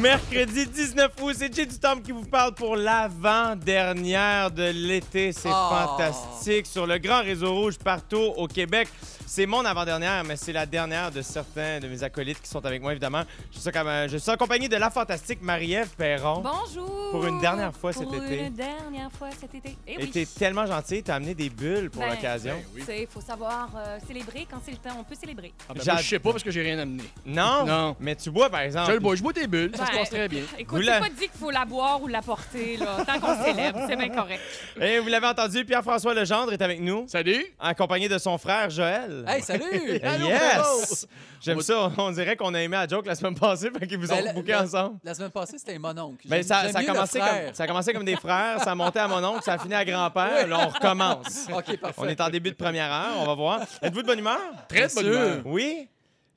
Mercredi 19 août, c'est Jay du Temple qui vous parle pour l'avant-dernière de l'été. C'est Oh. fantastique. Sur le grand réseau rouge partout au Québec. C'est mon avant-dernière, mais c'est la dernière de certains de mes acolytes qui sont avec moi, évidemment. Je suis, comme, euh, je suis accompagné de la fantastique Marie-Ève Perron. Bonjour! Pour une dernière fois cet Pour été. une dernière fois cet été. Eh Et oui. t'es tellement gentil, t'as amené des bulles pour Ben, l'occasion. Tu sais, il faut savoir euh, célébrer quand c'est le temps. On peut célébrer. Ah ben, je sais pas parce que j'ai rien amené. Non? Non. Mais tu bois, par exemple. Je le bois, je bois tes bulles, ça se Ben, passe très bien. Écoute, la- pas dit qu'il faut la boire ou la porter, là. Tant qu'on célèbre, c'est bien correct. Et vous l'avez entendu, Pierre-François Legendre est avec nous, Salut! accompagné de son frère Joël. Hey, salut! Allô, yes! J'aime ça. On dirait qu'on a aimé la joke la semaine passée, fait qu'ils vous ont Ben, la- ensemble. La semaine passée, c'était mon oncle. Ben, J'aime- ça, ça, a commencé comme, ça a commencé comme des frères, ça a monté à mon oncle, ça a fini à grand-père. Là, on recommence. OK, parfait. On est en début de première heure, on va voir. Êtes-vous de bonne humeur? Très de bonne sûr. humeur. Oui?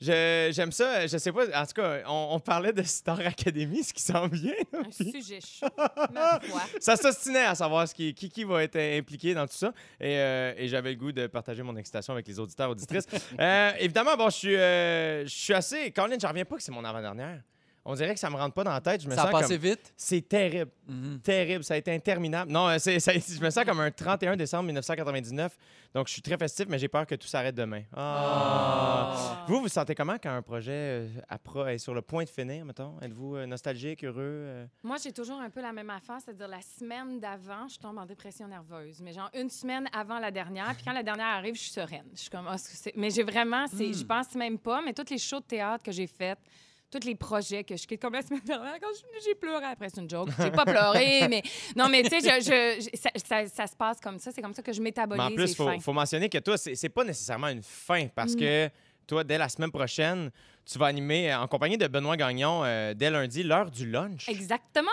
Je- J'aime ça. Je sais pas. En tout cas, on, on parlait de Star Academy, ce qui s'en vient. Un sujet chaud. Ma foi. Ça s'ostinait à savoir ce qui, qui, qui va être impliqué dans tout ça. Et, euh, et j'avais le goût de partager mon excitation avec les auditeurs auditrices. Euh, évidemment, bon, je suis, euh, je suis assez. Colin, j'en reviens pas que c'est mon avant-dernière. On dirait que ça me rentre pas dans la tête. Je me Ça a sens passé comme... vite? C'est terrible. Mhm. Terrible. Ça a été interminable. Non, euh, c'est, ça- je me sens comme un 31 décembre 1999. Donc, je suis très festif, mais j'ai peur que tout s'arrête demain. Ah. Ah. Vous, vous sentez comment quand un projet euh, appro- est sur le point de finir, mettons? Êtes-vous euh, nostalgique, heureux? euh? Moi, j'ai toujours un peu la même affaire, c'est-à-dire la semaine d'avant, je tombe en dépression nerveuse. Mais genre une semaine avant la dernière, puis quand la dernière arrive, je suis sereine. Je suis comme, Ah, c'est- c'est- mais j'ai vraiment, c'est, Hmm. je pense même pas, mais toutes les shows de théâtre que j'ai faites, tous les projets que je quitte comme la semaine dernière, quand je- j'ai pleuré après, c'est une joke. J'ai pas pleuré, mais non, mais tu sais, je, je- je- ça, ça- ça se passe comme ça. C'est comme ça que je Mais métabolise en plus, il faut, mentionner que toi, c'est c'est pas nécessairement une fin parce Mm. que toi, dès la semaine prochaine, tu vas animer euh, en compagnie de Benoît Gagnon euh, dès lundi l'heure du lunch Exactement.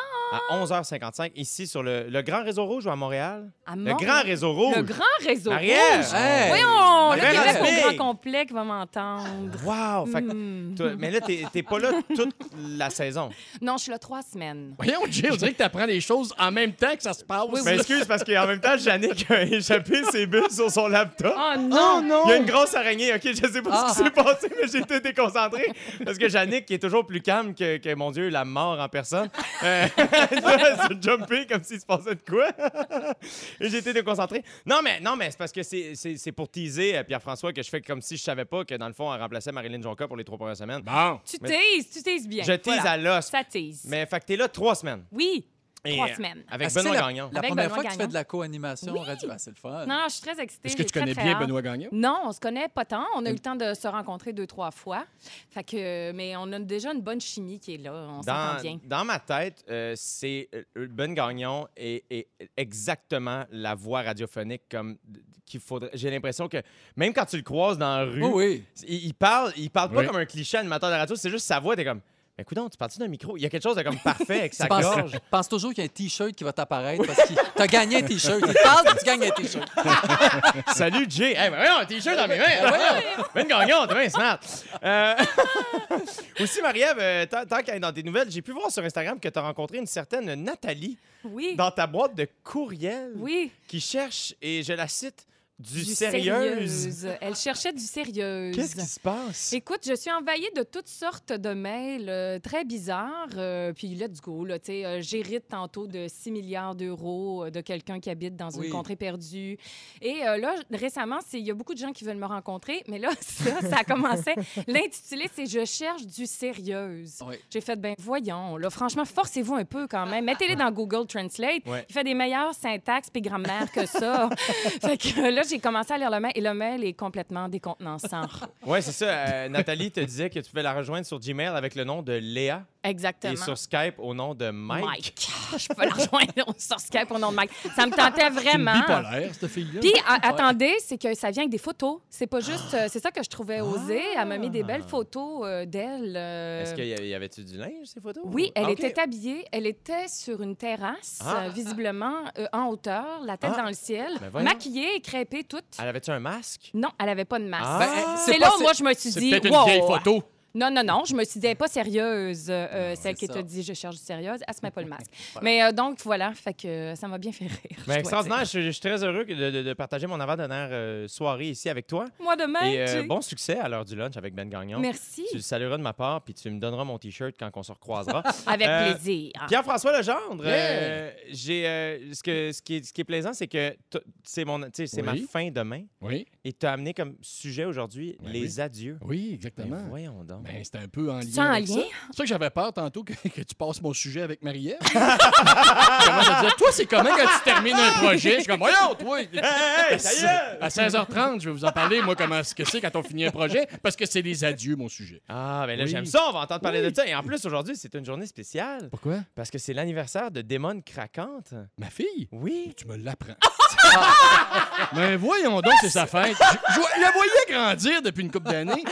à 11h55 ici sur le, le Grand Réseau Rouge ou à Montréal? À Le Mont- Grand Réseau Rouge. Le grand réseau. Rouge. Hey! Voyons, là, Québec au grand complet qui va m'entendre. Wow! Fait que Hmm. toi- mais là, t'es t'es pas là toute la saison. Non, je suis là trois semaines. Voyons, Jay, on dirait que tu apprends les choses en même temps que ça se passe. Oui, Mais excuse, parce qu'en même temps, Yannick a échappé ses bulles sur son laptop. Oh non! Il y a une grosse araignée. OK, je sais pas Ah. ce qui s'est passé, mais j'ai été Parce que Yannick, qui est toujours plus calme que, que, mon Dieu, la mort en personne, euh, se jumpé comme s'il se passait de quoi. Et j'ai été déconcentré. Non, mais, non, mais c'est parce que c'est- c'est c'est pour teaser euh, Pierre-François que je fais comme si je savais pas que, dans le fond, elle remplaçait Marilyn Jonca pour les trois premières semaines. Bon. Tu teases, tu teases bien. Je tease Voilà. à l'os. Ça tease. Mais fait que t'es là trois semaines. Oui, Et, trois euh, semaines. Avec que Benoît c'est Gagnon. La Avec première Benoît fois que tu fais de la co-animation Oui. radio, ah, c'est le fun. Non, je suis très excitée. Est-ce que tu connais très bien. Benoît Gagnon? Non, on se connaît pas tant. On a eu le temps de se rencontrer deux, trois fois. Fait que, mais on a déjà une bonne chimie qui est là. On s'entend Dans, bien. dans ma tête, euh, c'est euh, Ben Gagnon est, est exactement la voix radiophonique comme qu'il faudrait. J'ai l'impression que même quand tu le croises dans la rue, Oui, oui. il, il parle, il parle pas Oui. comme un cliché animateur de radio. C'est juste sa voix. T'es comme, écoute, tu parles-tu d'un micro? Il y a quelque chose de comme parfait avec sa Tu gorge. pense toujours qu'il y a un T-shirt qui va t'apparaître parce que t'as gagné un T-shirt. Il parle que tu gagnes un T-shirt. Salut Jay. Hey, mais voyons, un t-shirt dans mes mains. Voyons. Ben Gagnon, t'es bien smart. Euh, Aussi, Marie-Ève, euh, tant, qu'elle est dans tes nouvelles, j'ai pu voir sur Instagram que tu as rencontré une certaine Nathalie Oui. dans ta boîte de courriel. Oui. qui cherche, et je la cite, du, Du sérieuse. sérieuse. Elle cherchait du sérieuse. Qu'est-ce qui se passe? Écoute, je suis envahie de toutes sortes de mails euh, très bizarres. euh, puis let's go, là, tu sais, euh, j'hérite tantôt de 6 milliards d'euros euh, de quelqu'un qui habite dans Oui. une contrée perdue. Et euh, là, récemment, c'est- il y a beaucoup de gens qui veulent me rencontrer, mais là, ça, ça a commencé. L'intitulé, c'est « Je cherche du sérieuse Oui. J'ai fait, ben voyons, là, franchement, forcez-vous un peu quand même. Mettez-les dans Google Translate. Ouais. Il fait des meilleures syntaxes et grammaire que ça. fait que là, j'ai commencé à lire le mail et le mail est complètement décontenançant. Oui, c'est ça. euh, Nathalie te disait que tu pouvais la rejoindre sur Gmail avec le nom de Léa Exactement. et sur Skype au nom de Mike. Mike. Je peux la rejoindre sur Skype au nom de Mike. Ça me tentait C'est vraiment. bipolaire, cette fille-là. Puis, a- attendez, c'est que ça vient avec des photos. C'est pas juste. euh, c'est ça que je trouvais osé. Elle m'a mis des belles photos euh, d'elle. euh, Est-ce qu'il y avait- y avait-tu du linge, ces photos? Oui, elle Ah, ok. était habillée. Elle était sur une terrasse, Ah. euh, visiblement euh, en hauteur, la tête Ah. dans le ciel, Ben voyons. maquillée, crêpée, toute. Elle avait-tu un masque? Non, elle avait pas de masque. Ah. Ben, c'est c'est là où moi je me suis C'est dit, peut-être une wow. vieille photo. Non, non, non, je me suis dit, elle est pas sérieuse, euh, euh, celle qui t'a dit, je cherche sérieuse, elle se met pas le masque. Mais euh, donc, voilà, fait que ça m'a bien fait rire. je Mais dois extraordinaire, je, je suis très heureux de, de- de partager mon avant-dernière euh, soirée ici avec toi. Moi demain, Et euh, tu bon succès à l'heure du lunch avec Ben Gagnon. Merci. Tu le salueras de ma part, puis tu me donneras mon T-shirt quand on se recroisera. Avec Euh, plaisir. Pierre-François Legendre, Yeah. euh, j'ai, euh, ce, que, ce, qui est, ce qui est plaisant, c'est que c'est, mon, c'est ma fin demain Oui, et tu as amené comme sujet aujourd'hui Ben les oui. adieux. oui, Ben exactement. voyons donc. Ben, c'était un peu en lien. C'est en avec lien? ça. C'est ça que j'avais peur tantôt que, que tu passes mon sujet avec Marie-Ève. Je à toi, c'est comment quand tu termines un projet? Je suis comme, voyons, toi! Hey, hey, ça y est! À 16h30, je vais vous en parler, moi, comment ce que c'est quand on finit un projet, parce que c'est les adieux, mon sujet. Ah, ben là, Oui. j'aime ça, on va entendre parler Oui. de ça. Et en plus, aujourd'hui, c'est une journée spéciale Pourquoi? parce que c'est l'anniversaire de Démon Craquante. Ma fille? Oui. Tu me l'apprends. Mais voyons donc, c'est sa fête. Je, je la voyais grandir depuis une couple d'années.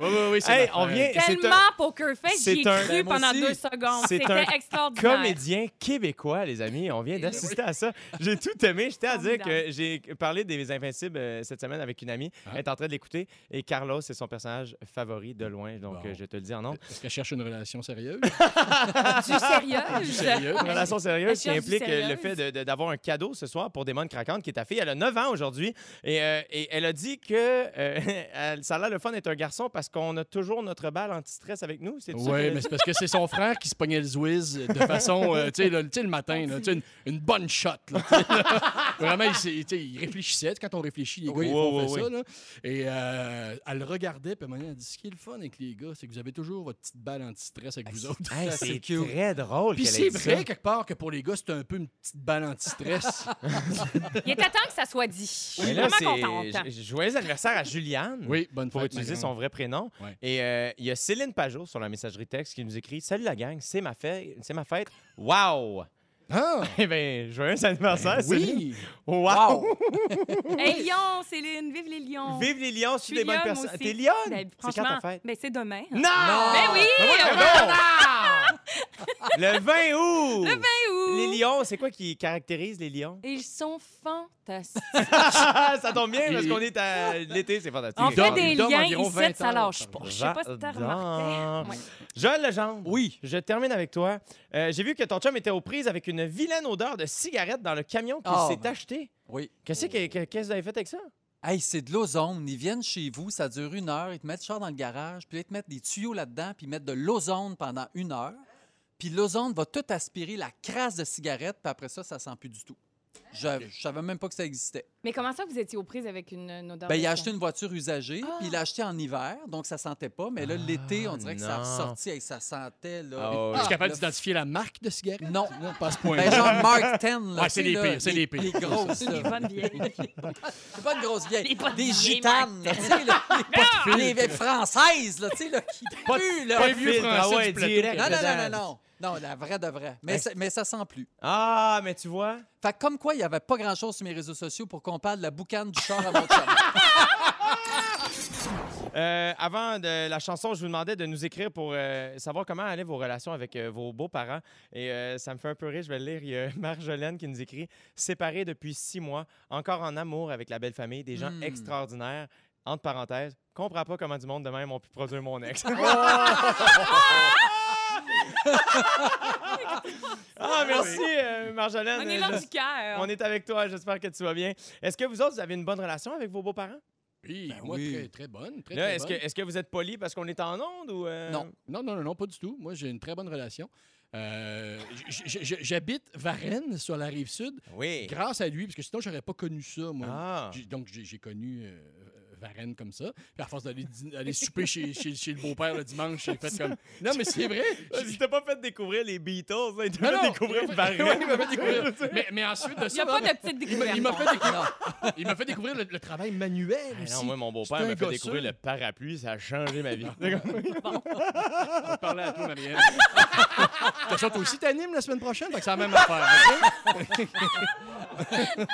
Oui, oui, oui, c'est Hey, ma on vient- c'est Tellement Poker Face, j'y ai un- cru pendant aussi. deux secondes. C'est C'était un extraordinaire. Comédien québécois, les amis. On vient d'assister à ça. J'ai tout aimé. J'étais à dire que j'ai parlé des Invincibles euh, cette semaine avec une amie. Ah. Elle est en train de l'écouter. Et Carlos, c'est son personnage favori de loin. Donc, Bon. euh, je te le dis en nom. Est-ce qu'elle cherche une relation sérieuse? Du sérieux? Sérieux? Une relation sérieuse Elle qui du implique euh, le fait d'avoir un cadeau ce soir pour Démon Craquante, qui est ta fille. Elle a 9 ans aujourd'hui. Et, euh, et elle a dit que euh, ça a l'air le fun d'être un garçon parce qu'on a toujours notre balle anti-stress avec nous. C'est Oui, mais c'est parce que c'est son frère qui se pognait le zouiz de façon, euh, tu sais, le, matin, là, tu sais, une, une bonne shot. là, tu sais, là. Vraiment, il, réfléchissait. Quand on réfléchit, les gars, Oui, ils oui, font oui, fait ça. Là. Et euh, elle le regardait, puis elle dit Ce qui est le fun avec les gars, c'est que vous avez toujours votre petite balle anti-stress avec vous autres. Hey, c'est très drôle. Puis c'est ça. vrai, quelque part, que pour les gars, c'est un peu une petite balle anti-stress. Il était temps que ça soit dit. Je suis vraiment contente. joyeux anniversaire à Juliane. oui, bonne Pour fête. utiliser ma son vrai prénom. Ouais. Et euh, il y a Céline Pajot sur la messagerie texte qui nous écrit Salut la gang, c'est ma fête. C'est ma fête. Wow! Ah! Eh bien, joyeux anniversaire, Céline. Oui! Wow! Hey, Lyon, Céline, vive les Lions. Vive les lions, je suis des bonnes personnes. T'es lionne? Ben, c'est quand franchement, ta fête? ben, c'est demain. Non! Ben oui! Ben donc! Le 20 août! Le 20 août. Les lions, c'est quoi qui caractérise les lions? Ils sont fantastiques. ça tombe bien parce qu'on est à l'été, c'est fantastique. On Il fait dorment- des liens ici, 20 ça lâche pas. Je sais pas si t'as remarqué. Ouais. Joël Legendre. Oui. Je termine avec toi. Euh, J'ai vu que ton chum était aux prises avec une vilaine odeur de cigarette dans le camion qu'il Oh, s'est ben. acheté. Oui. Qu'est-ce que que- qu'est-ce que vous avez fait avec ça? Hey, c'est de l'ozone. Ils viennent chez vous, ça dure une heure. Ils te mettent le char dans le garage, puis ils te mettent des tuyaux là-dedans, puis ils mettent de l'ozone pendant une heure. Puis l'ozone va tout aspirer la crasse de cigarette, puis après ça, ça sent plus du tout. Je, je savais même pas que ça existait. Mais comment ça, vous étiez aux prises avec une, une odeur Ben, de il a acheté une voiture usagée, Ah! puis il l'a acheté en hiver, donc ça sentait pas. Mais là, l'été, on dirait que ça a non. ressorti et ça sentait. Là, Ah, les-. Es-tu Ah, capable le- d'identifier la marque de cigarette? Non. Non, pas à ce point Ben, genre Mark 10. Là, Ouais, tu c'est sais, les là, pires, c'est les pires. Les grosses, Les là. bonnes vieilles. C'est pas une grosse vieille. Les bonnes Des vieilles gitanes, là, tu sais, là, les, les vieilles françaises, là, tu sais, là, qui puent, là. pas vieux filtre, français ah ouais, du plateau. direct. Non, non, non, non, non. Non, la vraie de vraie. Mais, ça, mais ça sent plus. Ah, mais tu vois. Fait que comme quoi, il n'y avait pas grand-chose sur mes réseaux sociaux pour qu'on parle de la boucane du char à mon chum. Euh, avant de la chanson, je vous demandais de nous écrire pour euh, savoir comment allaient vos relations avec euh, vos beaux-parents. Et euh, ça me fait un peu rire, je vais le lire. Il y a Marjolaine qui nous écrit Séparés depuis six mois, encore en amour avec la belle famille, des gens Hmm. extraordinaires. Entre parenthèses, comprends pas comment du monde de même ont pu produire mon ex. ah, merci, euh, Marjolaine. On est là Je- du cœur. on est avec toi, j'espère que tu vas bien. Est-ce que vous autres, vous avez une bonne relation avec vos beaux-parents? Oui, Ben moi, oui. très, très bonne. Très, Là, très est-ce que, bonne. est-ce que vous êtes poli parce qu'on est en onde ou. euh, Non. Non, non, non, non, pas du tout. Moi, j'ai une très bonne relation. Euh, j- j- j- J'habite Varennes, sur la rive sud, Oui. grâce à lui, parce que sinon, j'aurais pas connu ça, moi. Ah. J'ai- Donc, j'ai j'ai connu euh, Varennes comme ça. Puis, à force d'aller aller souper chez, chez, chez le beau-père le dimanche, j'ai fait comme. Non, mais c'est vrai. Je t'ai pas fait découvrir les Beatles, là. Il t'a Non, fait non, découvrir il m'a fait- Barret. Ouais, il m'a fait découvrir. mais, mais ensuite de Il ça, n'y a pas de petite il m'a- il m'a découverte. fait découvrir, il m'a fait découvrir le, le travail manuel Ah aussi. non, moi, mon beau-père m'a fait découvrir le parapluie, ça a changé ma vie. On va te parler à toi, Marianne. De toute façon, toi aussi, t'animes la semaine prochaine, que c'est la même affaire. ok?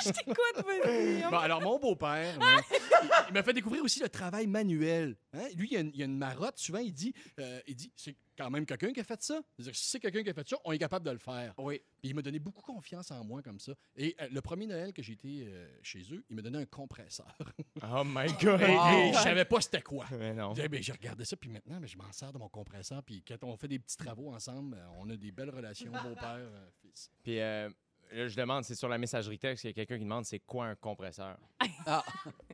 Je t'écoute, vas-y. Bon, alors, mon beau-père, hein, il, il m'a fait découvrir aussi le travail manuel. Hein? Lui, il y, a une, il y a une marotte. Souvent, il dit, euh, il dit c'est quand même quelqu'un qui a fait ça. C'est-à-dire, si c'est quelqu'un qui a fait ça, on est capable de le faire. Oui. Puis il m'a donné beaucoup confiance en moi comme ça. Et euh, le premier Noël que j'ai été euh, chez eux, il m'a donné un compresseur. Oh my God! Et, Wow. et je savais pas c'était quoi. Mais non. J'ai ben, j'ai regardé ça, puis maintenant, ben, je m'en sers de mon compresseur. Puis quand on fait des petits travaux ensemble, euh, on a des belles relations, beau-père, euh, fils. Puis euh, là, je demande, c'est sur la messagerie texte, il y a quelqu'un qui demande c'est quoi un compresseur? Ah,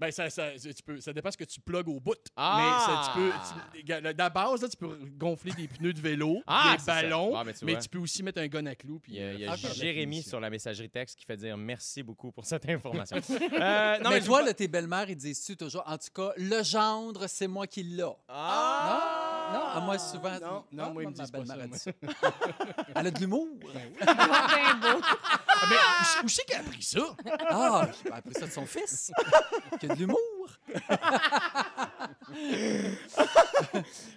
Ben, ça, ça, tu peux, ça dépend ce que tu plugues au bout. Ah! Mais ça, tu peux, tu- la base, là, tu peux gonfler des pneus de vélo, Ah, des ballons, Ah, tu mais tu peux aussi mettre un gun à clous. Puis, Il y a, il y a euh, Jérémy sur la messagerie texte qui fait dire merci beaucoup pour cette information. Euh, non, mais je toi, veux là, tes belles-mères, ils disent-tu toujours, en tout cas, le gendre, c'est moi qui l'a. pas- Ah! Non, à moi, souvent. Non, non, Ah, moi, ils me ma disent pas belle-mère ça, a moi. dit ça. Elle a de l'humour. Ben beau. Ah, mais où, où c'est qu'elle a appris ça? Ah, j'ai appris ça de son fils. Qui a de l'humour.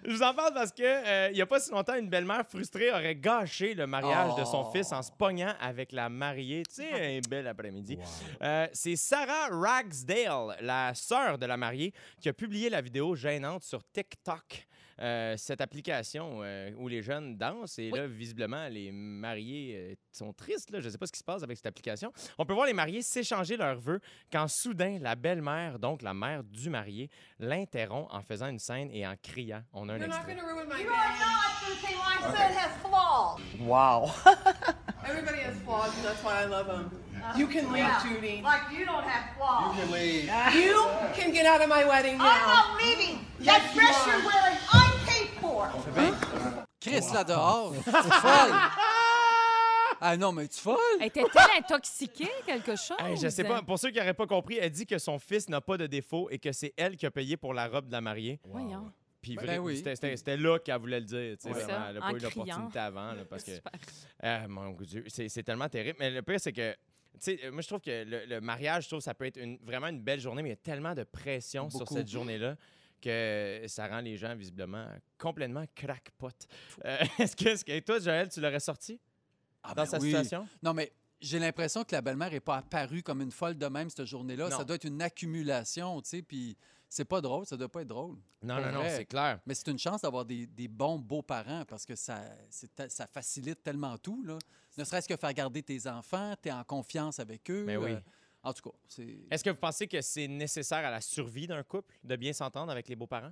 Je vous en parle parce que euh, il y a pas si longtemps, une belle-mère frustrée aurait gâché le mariage de son Oh. fils en se pognant avec la mariée. Tu sais, un bel après-midi. Euh, c'est Sarah Ragsdale, la sœur de la mariée, qui a publié la vidéo gênante sur TikTok. Euh, cette application euh, où les jeunes dansent et là, visiblement, les mariés euh, sont tristes. Là. Je ne sais pas ce qui se passe avec cette application. On peut voir les mariés s'échanger leurs vœux quand soudain la belle-mère, donc la mère du marié, l'interrompt en faisant une scène et en criant. On a un You're not extrait. ruin my You are not going to say my son has flaws. Wow. Everybody has flaws, and that's why I love them. You can leave, Yeah. Judy. Like you don't have flaws. You can get out of my wedding I'm now. not leaving. Yes, Chris, là dehors. Folle. Ah non, mais tu folle. Était-elle intoxiquée, quelque chose? Hey, je sais pas. Pour ceux qui n'auraient pas compris, elle dit que son fils n'a pas de défaut et que c'est elle qui a payé pour la robe de la mariée. Voyons. Puis Ben oui. c'était- là qu'elle voulait le dire. tu sais, Ouais. vraiment. Ça, Elle n'a en pas eu criant. l'opportunité avant. là, parce que. Ah, mon Dieu, c'est tellement terrible. Mais le pire, c'est que. Tu sais, euh, moi, je trouve que le, le mariage, je trouve que ça peut être une- vraiment une belle journée, mais il y a tellement de pression sur cette journée-là que ça rend les gens, visiblement, complètement crackpot. Euh, Est-ce que, est-ce que toi, Joël, tu l'aurais sorti Ah, dans ben sa oui. situation? Non, mais j'ai l'impression que la belle-mère n'est pas apparue comme une folle de même cette journée-là. Non. Ça doit être une accumulation, tu sais, puis c'est pas drôle, ça doit pas être drôle. Non, Pour non, non, c'est clair. Mais c'est une chance d'avoir des, des bons beaux-parents parce que ça, c'est ça facilite tellement tout, là. Ne serait-ce que faire garder tes enfants, tu es en confiance avec eux. Mais oui. euh, en tout cas, c'est... Est-ce que vous pensez que c'est nécessaire à la survie d'un couple de bien s'entendre avec les beaux-parents?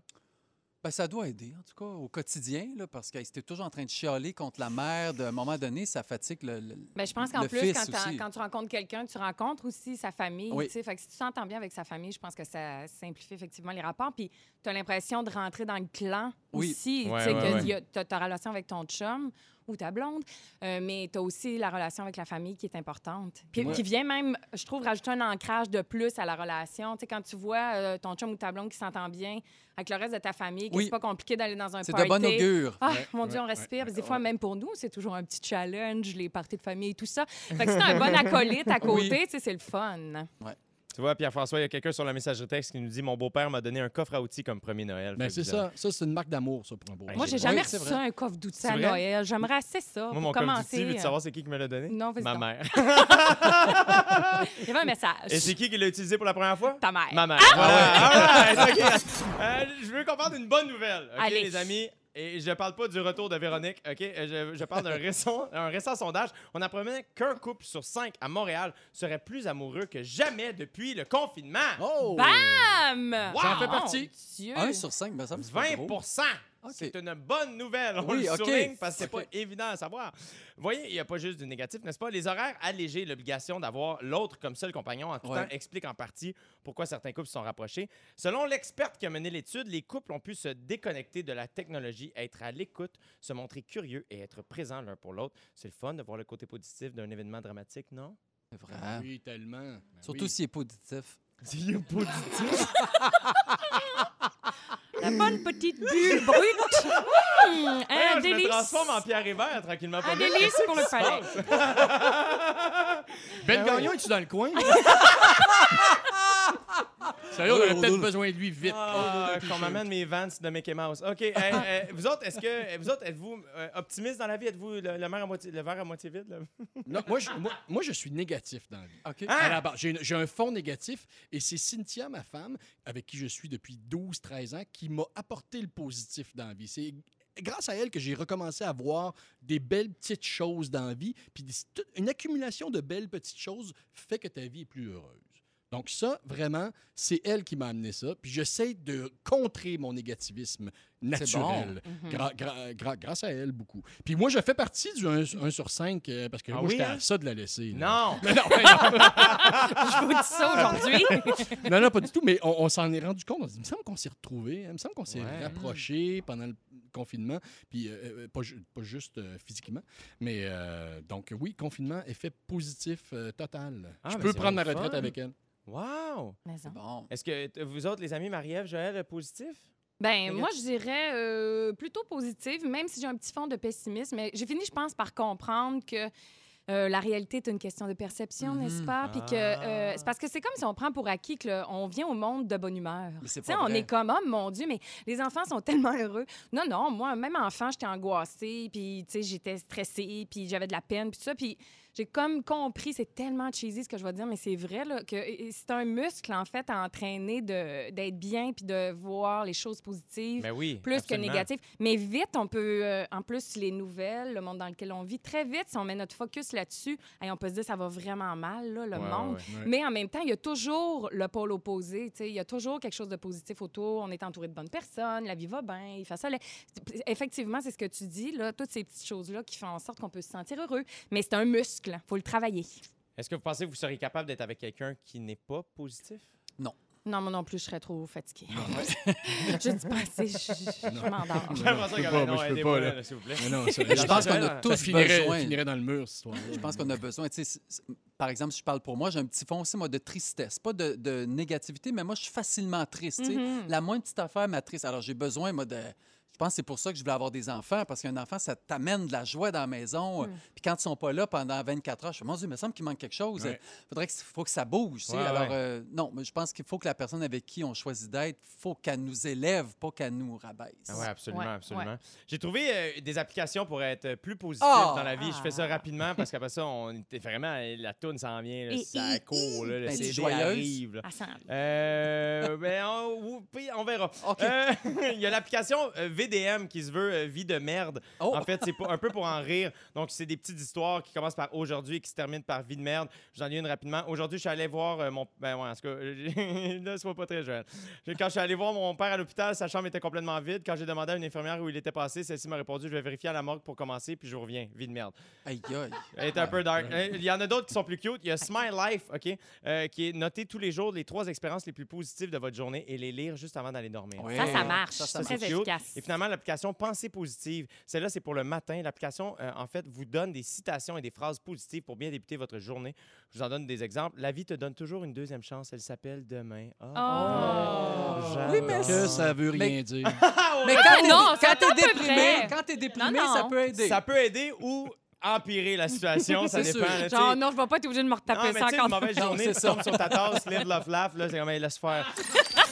Ben, ça doit aider, en tout cas, au quotidien, là, parce que si t'es toujours en train de chialer contre la mère, d'un moment donné, ça fatigue le... le- Ben, je pense qu'en plus, fils quand, tu rencontres quelqu'un, tu rencontres aussi sa famille. Oui. tu sais. Fait que si tu t'entends bien avec sa famille, je pense que ça simplifie effectivement les rapports. Puis tu as l'impression de rentrer dans le clan Oui. aussi. Ouais, tu sais, ouais, que ouais. y a- t'as ta relation avec ton chum ou ta blonde, euh, mais tu as aussi la relation avec la famille qui est importante. Puis Ouais. qui vient même, je trouve, rajouter un ancrage de plus à la relation. Tu sais, quand tu vois euh, ton chum ou ta blonde qui s'entend bien avec le reste de ta famille, que Oui. c'est pas compliqué d'aller dans un C'est party. de bon augure. Ah, Ouais, mon Dieu, ouais, on respire. ouais, des ouais. fois, même pour nous, c'est toujours un petit challenge, les parties de famille et tout ça. Fait que c'est un bon acolyte à côté, Oui. tu sais, c'est le fun. Tu vois, Pierre-François, il y a quelqu'un sur la messagerie texte qui nous dit Mon beau-père m'a donné un coffre à outils comme premier Noël. Ben, c'est ça. Ça, c'est une marque d'amour, ça, pour un beau. Ben, Moi, j'ai jamais reçu vrai. un coffre d'outils à? Noël. J'aimerais assez ça Moi, pour mon coffre commencer. d'outils, veux-tu savoir c'est qui qui me l'a donné? Non, vas-y Ma donc. mère. Il y avait un message. Et c'est qui qui l'a utilisé pour la première fois? Ta mère. Ma mère. Voilà. All right, OK. Euh, je veux qu'on parle d'une bonne nouvelle, Allez. les amis? Et je parle pas du retour de Véronique, OK? Euh, Je, je parle d'un récent, un récent sondage. On apprenait qu'un couple sur cinq à Montréal serait plus amoureux que jamais depuis le confinement. Oh! Bam! J'en fais partie. Dieu. Un sur cinq, me semble, c'est pas 20 gros. C'est une bonne nouvelle. On Oui, le OK. souligne parce que c'est OK. pas évident à savoir. Vous voyez, il n'y a pas juste du négatif, n'est-ce pas? Les horaires allégés, l'obligation d'avoir l'autre comme seul compagnon en tout Ouais. temps explique en partie pourquoi certains couples se sont rapprochés. Selon l'experte qui a mené l'étude, les couples ont pu se déconnecter de la technologie, être à l'écoute, se montrer curieux et être présents l'un pour l'autre. C'est le fun de voir le côté positif d'un événement dramatique, non? C'est vrai. Ah Oui, tellement. Ben Surtout oui. s'il est positif. C'est positif? La bonne petite bulle brute. Mmh, un je me délice. transforme en Pierre Hébert tranquillement. Un délice pour le palais. Ben Gagnon, es-tu dans le coin? Sérieux, on aurait peut-être besoin de lui vite. Ah, qu'on m'amène mes Vans de Mickey Mouse. OK. euh, vous autres, est-ce que vous autres, êtes-vous euh, optimiste dans la vie? Êtes-vous le, le verre à moitié, le verre à moitié vide? là? Non, moi, je, moi, moi, je suis négatif dans la vie. OK. Ah! J'ai, un fond négatif et c'est Cynthia, ma femme, avec qui je suis depuis 12-13 ans, qui m'a apporté le positif dans la vie. C'est grâce à elle que j'ai recommencé à voir des belles petites choses dans la vie. Puis une accumulation de belles petites choses fait que ta vie est plus heureuse. Donc ça, vraiment, c'est elle qui m'a amené ça. Puis j'essaie de contrer mon négativisme naturel. gra- gra- gra- grâce à elle, beaucoup. Puis moi, je fais partie du 1, sur 5 parce que Ah moi, oui, j'étais hein? à ça de la laisser. là. Non! Mais non, mais non. Je vous dis ça aujourd'hui. Non, non, pas du tout, mais on, on s'en est rendu compte. On dit, il me semble qu'on s'est retrouvés, il me semble qu'on s'est Ouais. rapprochés pendant le confinement, puis euh, euh, pas, ju- pas juste euh, physiquement, mais euh, donc oui, confinement, effet positif euh, total. Ah, Je ben, peux prendre ma retraite fun. avec elle. Wow! Bon. Est-ce que vous autres, les amis, Marie-Ève, Joël, euh, positif? Ben, moi, je dirais euh, plutôt positive, même si j'ai un petit fond de pessimisme. Mais j'ai fini, je pense, par comprendre que euh, la réalité est une question de perception, Mhm. n'est-ce pas? Puis que euh, c'est parce que c'est comme si on prend pour acquis qu'on vient au monde de bonne humeur. Tu on est comme, oh mon Dieu, mais les enfants sont tellement heureux. Non, non, moi, même enfant, j'étais angoissée, puis tu sais, j'étais stressée, puis j'avais de la peine, puis tout ça. Puis j'ai comme compris, c'est tellement cheesy ce que je vais dire, mais c'est vrai, là, que c'est un muscle, en fait, à entraîner d'être bien, puis de voir les choses positives Ben oui. plus absolument. que négatif. Mais vite, on peut, euh, en plus, les nouvelles, le monde dans lequel on vit, très vite, si on met notre focus là-dessus, hey, on peut se dire ça va vraiment mal, là, le Ouais, monde. ouais, ouais. Mais en même temps, il y a toujours le pôle opposé. Il y a toujours quelque chose de positif autour. On est entouré de bonnes personnes, la vie va bien, il fait ça. Effectivement, c'est ce que tu dis, là, toutes ces petites choses-là qui font en sorte qu'on peut se sentir heureux. Mais c'est un muscle, faut le travailler. Est-ce que vous pensez que vous seriez capable d'être avec quelqu'un qui n'est pas positif? Non, moi non plus, je serais trop fatiguée. je dis pas assez, je, je- je m'endors. J'ai l'impression pas, avait- moi, non, je peux aidez-moi, pas, là. là, s'il vous plaît. Mais non, ça, Je pense qu'on a tous besoin. finirait dans le mur, cette histoire Je pense qu'on a besoin. tu sais, par exemple, si je parle pour moi, j'ai un petit fond aussi, moi, de tristesse. Pas de, de négativité, mais moi, je suis facilement triste. tu sais. Mhm. La moindre petite affaire m'attriste. Alors, j'ai besoin, moi, de. Je pense que c'est pour ça que je voulais avoir des enfants, parce qu'un enfant, ça t'amène de la joie dans la maison. Puis quand ils sont pas là pendant 24 heures, je me dis, mon Dieu, il me semble qu'il manque quelque chose. Il Ouais. faudrait que, faut que ça bouge. Ouais, Alors, ouais. euh, non, mais je pense qu'il faut que la personne avec qui on choisit d'être, faut qu'elle nous élève, pas qu'elle nous rabaisse. Ah ouais, absolument, Ouais, absolument. J'ai trouvé euh, des applications pour être plus positif Ah! dans la vie. Je fais ça rapidement parce qu'après ça, on était vraiment la toune s'en vient, là, Et- ça et- court, là, le Ben, CD joyeuse? arrive. là. Ah, ça- Euh, ben, on, verra. OK. Euh, Il y a l'application euh, VDM qui se veut euh, vie de merde. Oh! En fait, c'est un peu pour en rire. Donc, c'est des petites histoires qui commencent par aujourd'hui et qui se terminent par vie de merde. J'en ai une rapidement. Aujourd'hui, je suis allé voir euh, mon. Ben, ouais, en tout cas, là, sois pas très jeune. Je- Quand je suis allé voir mon père à l'hôpital, sa chambre était complètement vide. Quand j'ai demandé à une infirmière où il était passé, celle-ci m'a répondu Je vais vérifier à la morgue pour commencer, puis je reviens. Vie de merde. Aïe, aïe. Elle est un peu dark. Euh, Il y en a d'autres qui sont plus cute. Il y a Smile Life, OK, euh, qui est noter tous les jours les trois expériences les plus positives de votre journée et les lire juste avant d'aller dormir. Ouais. Ça, ça marche. Ça, ça C'est C'est très cute. efficace. Et finalement, l'application Pensée positive. Celle-là, c'est pour le matin. L'application, euh, en fait, vous donne des citations et des phrases positives pour bien débuter votre journée. Je vous en donne des exemples. La vie te donne toujours une deuxième chance. Elle s'appelle demain. Ah, Oh. j'adore. Oui, mais Que ça veut rien Mais- dire. Mais quand t'es non, quand t'es peu déprimé, vrai. quand t'es déprimé, Non, non. ça peut aider. Ça peut aider ou empirer la situation. ça C'est dépend. là. Genre, non, je vais pas être obligé de me Non, retaper mais ça tu sais, une encore. mauvaise Non, journée, c'est tu ça. tombes sur ta tasse, live, love, laugh, là, c'est comme, laisse faire.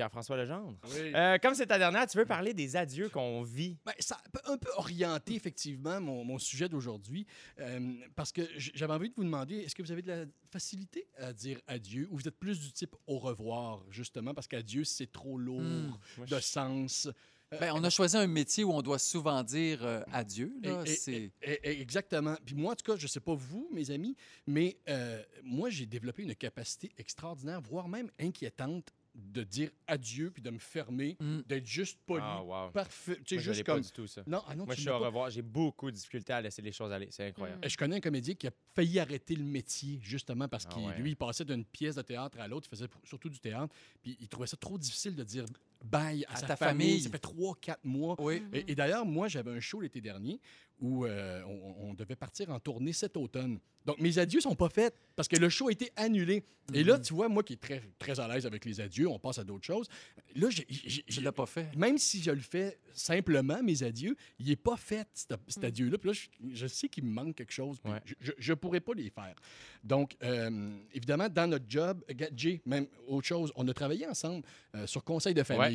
Pierre-François Legendre. Oui. Euh, comme c'est ta dernière, tu veux parler des adieux qu'on vit? Ben, ça a un peu orienté, effectivement, mon, mon sujet d'aujourd'hui, euh, parce que j'avais envie de vous demander, est-ce que vous avez de la facilité à dire adieu ou vous êtes plus du type au revoir, justement, parce qu'adieu, c'est trop lourd Hmm. De je- sens. Euh, Ben, on a choisi un métier où on doit souvent dire euh, adieu. Là. Et- et- C'est- et- et- exactement. Puis moi, en tout cas, je ne sais pas vous, mes amis, mais euh, moi, j'ai développé une capacité extraordinaire, voire même inquiétante, de dire adieu puis de me fermer, Mm. d'être juste poli. Ah, wow. Parfait. Tu sais, Moi, je juste pas comme. du tout, ça. Non, ah non, Moi, tu je suis au pas. revoir. J'ai beaucoup de difficultés à laisser les choses aller. C'est incroyable. Euh, Je connais un comédien qui a failli arrêter le métier, justement, parce Ah qu'il ouais. lui, il passait d'une pièce de théâtre à l'autre, il faisait surtout du théâtre, puis il trouvait ça trop difficile de dire bye à, ta famille. famille. Ça fait trois, quatre mois. Oui. Et, et d'ailleurs, moi, j'avais un show l'été dernier où euh, on, on devait partir en tournée cet automne. Donc, mes adieux sont pas faits parce que le show a été annulé. Et là, tu vois, moi qui est très, très à l'aise avec les adieux, on passe à d'autres choses. Là, Je j'ai- l'ai pas fait. même si je le fais simplement, mes adieux, il n'est pas fait, cet, cet adieu-là. Puis là, je, je sais qu'il me manque quelque chose. Ouais. Je ne pourrais pas les faire. Donc, euh, évidemment, dans notre job, Jay, même autre chose, on a travaillé ensemble euh, sur conseil de famille. Ouais.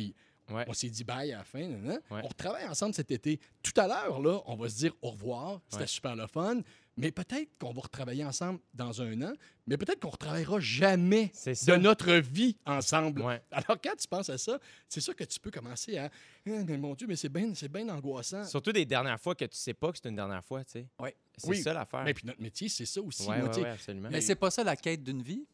On s'est dit bye à la fin. nan, nan. Ouais. On retravaille ensemble cet été. Tout à l'heure, là, on va se dire au revoir. C'était Ouais. super le fun. mais peut-être qu'on va retravailler ensemble dans un an, mais peut-être qu'on ne retravaillera jamais de notre vie ensemble. Ouais. Alors, quand tu penses à ça, c'est sûr que tu peux commencer à. Ah, mais mon Dieu, mais c'est bien c'est bien angoissant. Surtout des dernières fois que tu sais pas que c'est une dernière fois, tu sais. Ouais. C'est Oui. ça l'affaire. Mais puis notre métier, c'est ça aussi. Ouais. Mais c'est pas ça la quête d'une vie?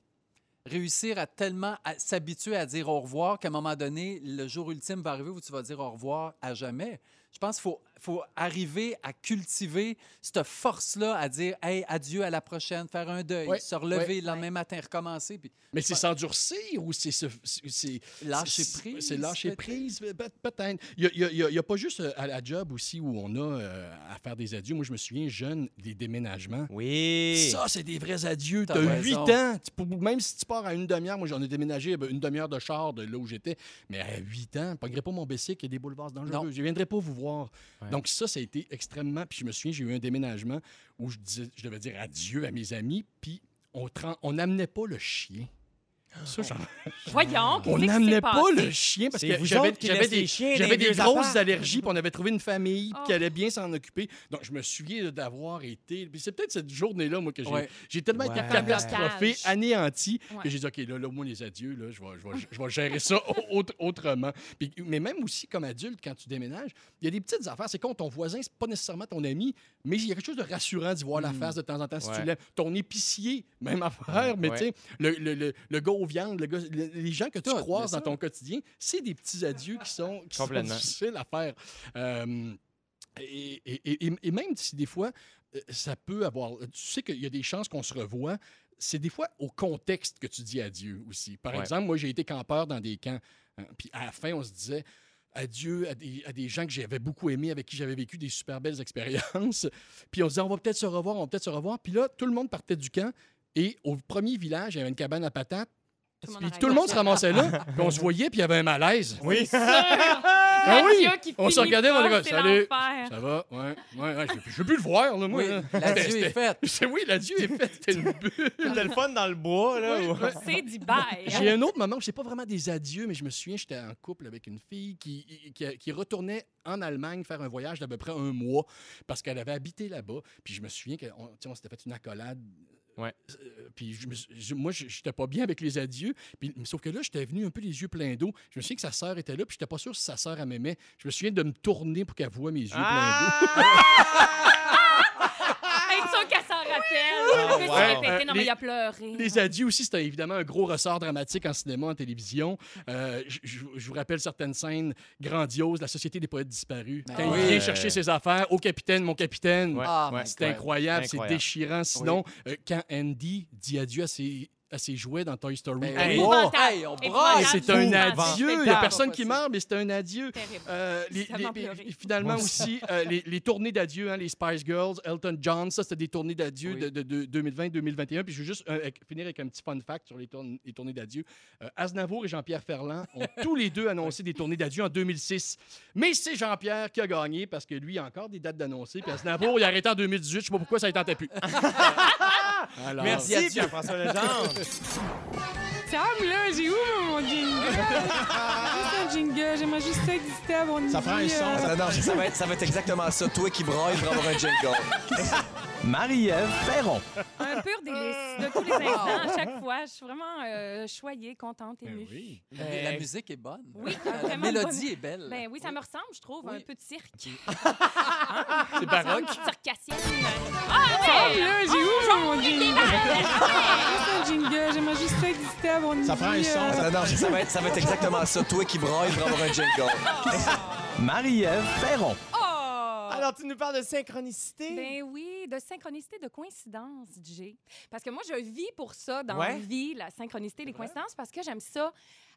Réussir à tellement s'habituer à dire au revoir qu'à un moment donné, le jour ultime va arriver où tu vas dire au revoir à jamais. Je pense qu'il faut, faut arriver à cultiver cette force-là, à dire hey, adieu à la prochaine, faire un deuil, se relever le lendemain matin, recommencer. Puis Mais c'est s'endurcir ou c'est. lâcher prise. C'est lâcher peut-être. prise, peut- peut-être. Il n'y a, pas juste euh, à la job aussi où on a euh, à faire des adieux. Moi, je me souviens, jeune, des déménagements. Oui. Ça, c'est des vrais adieux. T'as Tu as. 8 ans. Même si tu pars à une demi-heure, moi, j'en ai déménagé ben, une demi-heure de char de là où j'étais. Mais à 8 ans, je ne pas mon bicycle, il y a des boulevards dangereux. Non. Je ne viendrai pas vous voir. Ouais. Donc, ça, ça a été extrêmement. Puis je me souviens, j'ai eu un déménagement où je, devais dire adieu à mes amis. Puis on n'amenait pas le chien. Ça, j'en- Voyons, qu'est-ce on qui s'est n'amenait pas passé? le chien parce C'est que vous j'avais autres qui j'avais laissez des, les chiens j'avais les des vieux grosses apparts. allergies, puis on avait trouvé une famille Oh. qui allait bien s'en occuper. Donc, je me souviens d'avoir été. Puis c'est peut-être cette journée-là, moi, que j'ai Ouais. j'ai tellement été Ouais. catastrophé, Blocage. anéanti, Ouais. que j'ai dit, OK, là, là, moi, les adieux, là, je vais, je vais, je vais gérer ça autre- autrement. Puis, mais même aussi, comme adulte, quand tu déménages, il y a des petites affaires. C'est con, ton voisin, c'est pas nécessairement ton ami, mais il y a quelque chose de rassurant d'y voir la Mm. face de temps en temps si tu Ouais. l'aimes. Ton épicier, même affaire, mais Ouais. tu sais, le, le, le, le gars aux viandes, le gars- le- les gens que tu croises dans ton quotidien, c'est des petits adieux qui sont, qui sont difficiles à faire. Euh, et, et- et- et même si des fois, euh, ça peut avoir. Tu sais qu'il y a des chances qu'on se revoie. C'est des fois au contexte que tu dis adieu aussi. Par Ouais. exemple, moi, j'ai été campeur dans des camps. hein, puis à la fin, on se disait adieu à des, à des gens que j'avais beaucoup aimés, avec qui j'avais vécu des super belles expériences. Puis on se disait, on va peut-être se revoir, on va peut-être se revoir. Puis là, tout le monde partait du camp. Et au premier village, il y avait une cabane à patates. Tout le monde Puis tout le monde se ramassait là. puis on se voyait, puis il y avait un malaise. Oui. Ah oui! Qui On se regardait, comme, c'est Salut! Ça va? Ouais, ouais, ouais. Je veux plus- je veux plus le voir, là, moi. Oui, là. l'adieu est Oui, l'adieu est fait. C'était une bulle. C'était le fun dans le bois, là. Ouais. C'est du bail. J'ai un autre moment où c'est pas vraiment des adieux, mais je me souviens, j'étais en couple avec une fille qui, qui, qui retournait en Allemagne faire un voyage d'à peu près un mois parce qu'elle avait habité là-bas. Puis je me souviens qu'on on s'était fait une accolade. Ouais. Euh, puis je je- moi, je n'étais pas bien avec les adieux. Puis, sauf que là, j'étais venu un peu les yeux pleins d'eau. Je me souviens que sa sœur était là, puis j'étais pas sûr si sa sœur m'aimait. Je me souviens de me tourner pour qu'elle voie mes yeux pleins d'eau. Hey, ça qu'elle s'en rappelle. Ah, se répéter. Non, mais il a pleuré. Les adieux aussi, c'était évidemment un gros ressort dramatique en cinéma, en télévision. Euh, je- vous rappelle certaines scènes grandioses. La Société des poètes disparus. Ben Quand oui. il vient chercher ses affaires, au capitaine, mon capitaine. Ouais, Ah, C'est incroyable, c'est déchirant. Sinon, euh, quand Andy dit adieu à ses, à ses jouets dans Toy Story Ben 3, oui. Épouvantable. Hey, on braille. c'est un adieu. Il n'y a personne qui meurt, mais c'est un adieu. Terrible. Euh, les- finalement aussi, euh, les, les tournées d'adieu, hein, les Spice Girls, Elton John, ça, c'était des tournées d'adieu Oui. de, de- de 2020-2021. Puis je veux juste euh, finir avec un petit fun fact sur les, tourn- les tournées d'adieu. Euh, Aznavour et Jean-Pierre Ferland ont tous les deux annoncé des tournées d'adieu en 2006. Mais c'est Jean-Pierre qui a gagné parce que lui, il a encore des dates d'annoncer. Puis Aznavour, il a arrêté en 2018. Je sais pas pourquoi ça ne tentait plus. Alors, Merci, Adieu. Pierre-François Legendre. Sam, là, j'ai où mon jingle? juste un jingle. J'aimerais juste ça exister avant une Ça prend un son. Ça, non, ça, va être, ça va être exactement ça. Toi qui braille pour avoir un jingle. Marie-Ève Perron. Un pur délice de tous les instants. À chaque fois, je suis vraiment euh, choyée, contente, Ben émue. oui. La, Euh, la musique est bonne. Oui, La vraiment mélodie bonne. est belle. Ben oui, ça me ressemble, je trouve, Oui. un peu de cirque. C'est baroque. Circassienne. Ah, ouais! là, j'ai où mon jingle? Juste un jingle. J'aimerais juste ça exister avant une Ça prend un son. euh, Ça, non, ça, va être, ça va être exactement ça. Toi qui braille pour avoir un jingle. Marie-Ève Perron. Oh! Alors, tu nous parles de synchronicité? Ben oui, de synchronicité, de coïncidence, Jay. Parce que moi, je vis pour ça dans Ouais. la vie, la synchronicité, les coïncidences, parce que j'aime ça.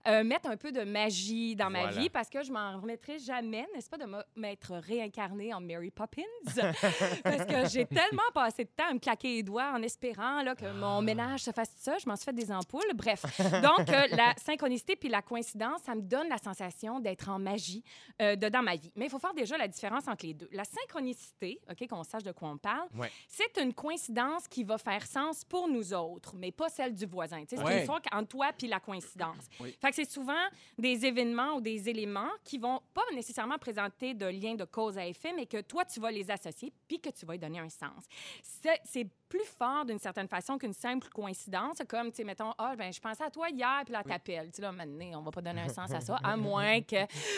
Euh, mettre un peu de magie dans ma vie parce que je m'en remettrai jamais, n'est-ce pas, de m'être réincarnée en Mary Poppins? parce que j'ai tellement passé de temps à me claquer les doigts en espérant là, que mon ménage se fasse ça. Je m'en suis fait des ampoules. Bref. Donc, euh, la synchronicité puis la coïncidence, ça me donne la sensation d'être en magie euh, de- dans ma vie. Mais il faut faire déjà la différence entre les deux. La synchronicité, OK, qu'on sache de quoi on parle, Ouais. c'est une coïncidence qui va faire sens pour nous autres, mais pas celle du voisin. Tu sais, C'est Ouais. une histoire entre toi puis la coïncidence. Oui. Fait que que c'est souvent des événements ou des éléments qui vont pas nécessairement présenter de lien de cause à effet, mais que toi, tu vas les associer puis que tu vas y donner un sens. C'est c'est plus fort d'une certaine façon qu'une simple coïncidence. Comme, tu sais, mettons, ah, ben, je pensais à toi hier, puis là, t'appelles. Tu sais, là, maintenant, on va pas donner un sens à ça, à moins que,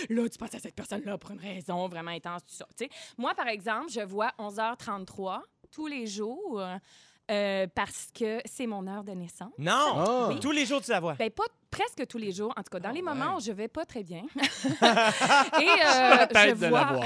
là, tu penses à cette personne-là pour une raison vraiment intense, tout ça. Tu sais, moi, par exemple, je vois 11h33 tous les jours euh, parce que c'est mon heure de naissance. Non! Ah. Tous les jours, tu la vois. Ben, pas presque tous les jours. En tout cas, dans les ouais. moments où je vais pas très bien. et euh, je, vois,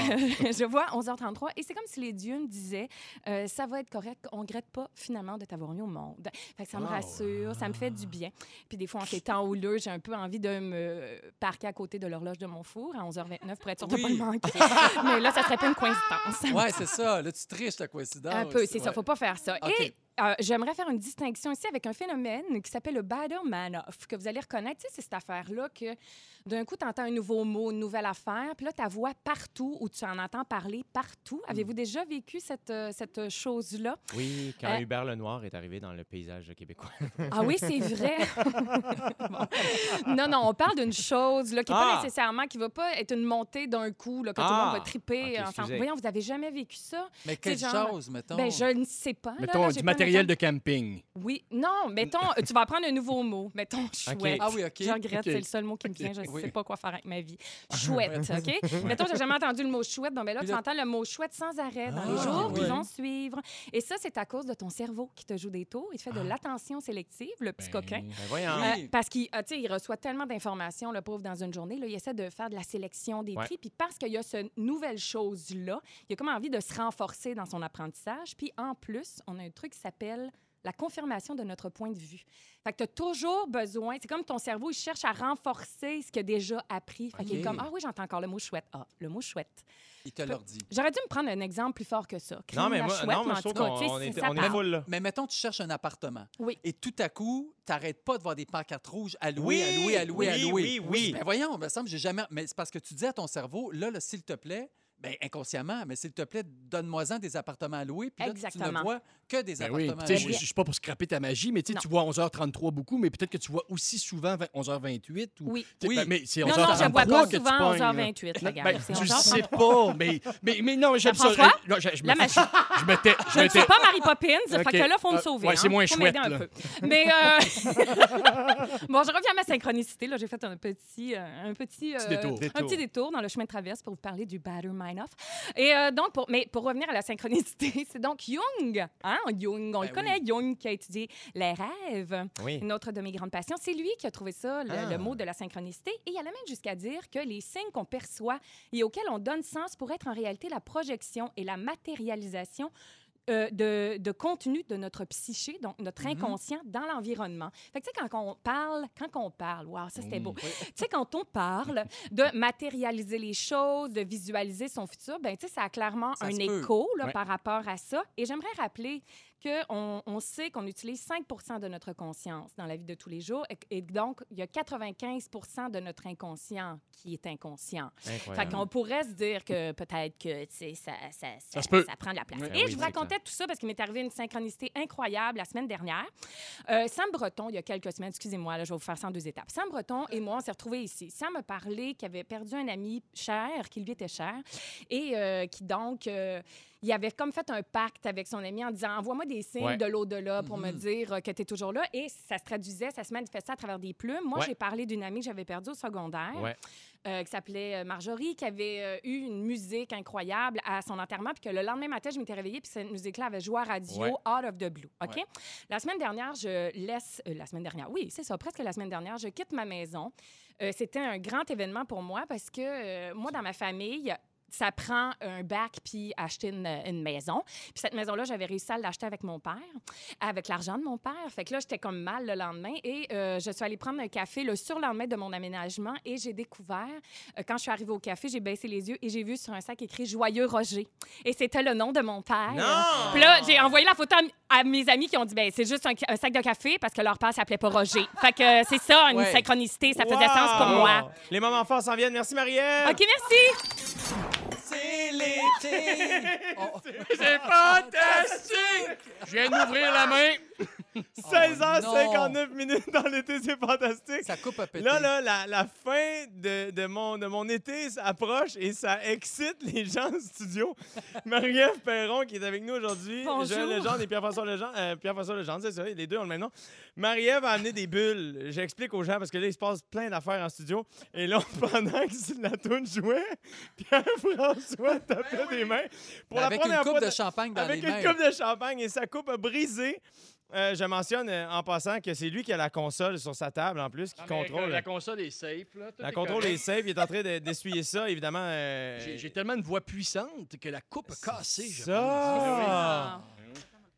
je vois 11h33. Et c'est comme si les dieux me disaient euh, ça va être correct. On regrette pas finalement de t'avoir mis au monde. Fait que ça me Wow. rassure, ça me fait du bien. Puis des fois, en ces temps houleux, j'ai un peu envie de me parquer à côté de l'horloge de mon four à 11h29 pour être sûr de Oui. pas le manquer. Mais là, ça serait pas une coïncidence. Ouais, c'est ça. Là, tu triches la coïncidence. Un peu, c'est ça. Ouais. Faut pas faire ça. Et euh, j'aimerais faire une distinction ici avec un phénomène qui s'appelle le Bader Manoff, que vous allez reconnaître. Tu sais, c'est cette affaire-là que d'un coup, tu entends un nouveau mot, une nouvelle affaire, puis là, ta voix partout ou tu en entends parler partout. Avez-vous déjà vécu cette, euh, cette chose-là? Oui, quand Euh, Hubert Lenoir est arrivé dans le paysage québécois. Ah oui, c'est vrai. Bon. Non, non, on parle d'une chose là, qui n'est Ah! pas nécessairement, qui ne va pas être une montée d'un coup, là, que tout le Ah! monde va triper Ok, ensemble. Voyons, vous avez jamais vécu ça? Mais quelle genre- chose, mettons? Ben, je ne sais pas. Mettons, là, du pas matériel de camping. Oui, non, mettons, euh, tu vas apprendre un nouveau mot. Mettons, chouette. Ah oui, OK. Je regrette, c'est le seul mot qui me vient. Je ne Oui. sais pas quoi faire avec ma vie. Chouette, OK? Mettons, j'ai jamais entendu le mot chouette. Donc, ben là, tu entends le mot chouette sans arrêt dans Ah, les jours qui oui. vont suivre. Et ça, c'est à cause de ton cerveau qui te joue des tours. Il te fait de l'attention sélective, le petit Ben, coquin. Ben voyons. Oui. Euh, parce qu'il ah, il reçoit tellement d'informations, le pauvre, dans une journée. Là, il essaie de faire de la sélection des Ouais. Puis parce qu'il y a cette nouvelle chose-là, il a comme envie de se renforcer dans son apprentissage. Puis en plus, on a un truc qui s'appelle la confirmation de notre point de vue. Fait que tu as toujours besoin, c'est comme ton cerveau, il cherche à renforcer ce qu'il a déjà appris. Fait qu'il est comme, ah oui, j'entends encore le mot chouette. Ah, le mot chouette. Il te leur dit. J'aurais dû me prendre un exemple plus fort que ça. Non, mais moi, chouette, non, mais je trouve qu'on on est, ça on est part. full, là. Mais mettons, tu cherches un appartement. Oui. Et tout à coup, t'arrêtes pas de voir des pancartes rouges à louer, Oui, à louer, à louer, à oui, louer. oui, oui. Mais voyons, me semble, j'ai jamais. Mais c'est parce que tu dis à ton cerveau, là, là s'il te plaît, ben inconsciemment, mais s'il te plaît, donne-moi-en des appartements à louer. Puis là, tu ne vois que des Ben oui, appartements tu à je louer. je suis pas pour scraper ta magie, mais tu Non. vois 11h33 beaucoup, mais peut-être que tu vois aussi souvent 20 11h28 ou Oui. Oui. ben, mais c'est Non, non, 11h33 je vois pas souvent pognes, là. 11h28. Non, Regarde, ben, c'est tu 11h33. sais pas, mais, mais, mais non, j'aime ça. Euh, là, je, je me la fais- magie. Je. Je ne suis pas Mary Poppins, OK. fait que là, il faut me Ah, sauver. ouais, hein. c'est moins Faut chouette, m'aider un là. peu. Mais, euh, bon, je reviens à ma synchronicité. Là, j'ai fait un petit, euh, un petit, Petit euh, détour. un petit détour dans le chemin de traverse pour vous parler du Batter Et euh, donc, pour, mais pour revenir à la synchronicité, c'est donc Jung, hein, Jung, on Ben le connaît, Jung qui a étudié les rêves. Oui. Une autre de mes grandes passions. C'est lui qui a trouvé ça, le, Ah. le mot de la synchronicité. Et il allait même jusqu'à dire que les signes qu'on perçoit et auxquels on donne sens pourraient être en réalité la projection et la matérialisation euh, de, de contenu de notre psyché, donc notre inconscient, dans l'environnement. Fait que, tu sais, quand on parle, quand on parle, wow, ça, c'était beau. Tu sais, quand on parle de matérialiser les choses, de visualiser son futur, ben tu sais, ça a clairement Ça un écho là, Ouais. par rapport à ça. Et j'aimerais rappeler qu'on on sait qu'on utilise 5 de notre conscience dans la vie de tous les jours. Et, et donc, il y a 95 de notre inconscient qui est inconscient. Fait Incroyable. qu'on pourrait se dire que peut-être que, ça, ça, ça, se peut. ça prend de la place. Oui. Et oui, je vous racontais tout ça parce qu'il m'est arrivé une synchronicité incroyable la semaine dernière. Euh, Sam Breton, il y a quelques semaines, excusez-moi, là, je vais vous faire ça en deux étapes. Sam Breton et moi, on s'est retrouvés ici. Sam me parlait qu'il avait perdu un ami cher, qui lui était cher, et euh, qui donc... euh, il avait comme fait un pacte avec son ami en disant Envoie-moi des signes Ouais. de l'au-delà pour me Mhm. dire que tu es toujours là. Et ça se traduisait, ça se manifestait à travers des plumes. Moi, Ouais. j'ai parlé d'une amie que j'avais perdue au secondaire Ouais. euh, qui s'appelait euh, Marjorie, qui avait euh, eu une musique incroyable à son enterrement, puis que le lendemain matin, je m'étais réveillée, puis cette musique-là avait joué à radio, out of the blue. OK? La semaine dernière, je laisse. euh, la semaine dernière, oui, c'est ça, presque la semaine dernière, je quitte ma maison. Euh, C'était un grand événement pour moi parce que moi, dans ma famille, ça prend un bac puis acheter une, une maison. Puis cette maison-là, j'avais réussi à l'acheter avec mon père, avec l'argent de mon père. Fait que là, j'étais comme mal le lendemain et euh, je suis allée prendre un café le surlendemain de mon aménagement et j'ai découvert, euh, quand je suis arrivée au café, j'ai baissé les yeux et j'ai vu sur un sac écrit Joyeux Roger. Et c'était le nom de mon père. Non! Puis là, j'ai envoyé la photo à, à mes amis qui ont dit ben c'est juste un, un sac de café parce que leur père s'appelait pas Roger. Fait que euh, c'est ça, une Ouais. synchronicité, ça faisait Wow! sens pour moi. Les moments forts s'en viennent. Merci, Marielle. OK, merci. C'est l'été! Oh, C'est fantastique! Je viens d'ouvrir la main. 16h59 minutes dans l'été, c'est fantastique. Ça coupe à péter. Là, là, la, la fin de, de mon, de mon été approche et ça excite les gens du studio. Marie-Ève Perron, qui est avec nous aujourd'hui. Joël Legendre et Pierre-François Legendre. euh, Pierre-François Legendre, c'est ça, les deux ont le même nom. Marie-Ève a amené des bulles. J'explique aux gens parce que là, il se passe plein d'affaires en studio. Et là, pendant que la toune jouait, Pierre-François tapait des mains. Pour la Avec une première coupe fois de champagne dans avec les une mains. coupe de champagne et sa coupe a brisé. Euh, je mentionne euh, en passant que c'est lui qui a la console sur sa table en plus, qui Ah, mais contrôle. La console est safe. Là. La est contrôle correct. est safe. Il est en train de- d'essuyer ça, évidemment. euh, J'ai tellement une voix puissante que la coupe a cassé. je pense. Ça!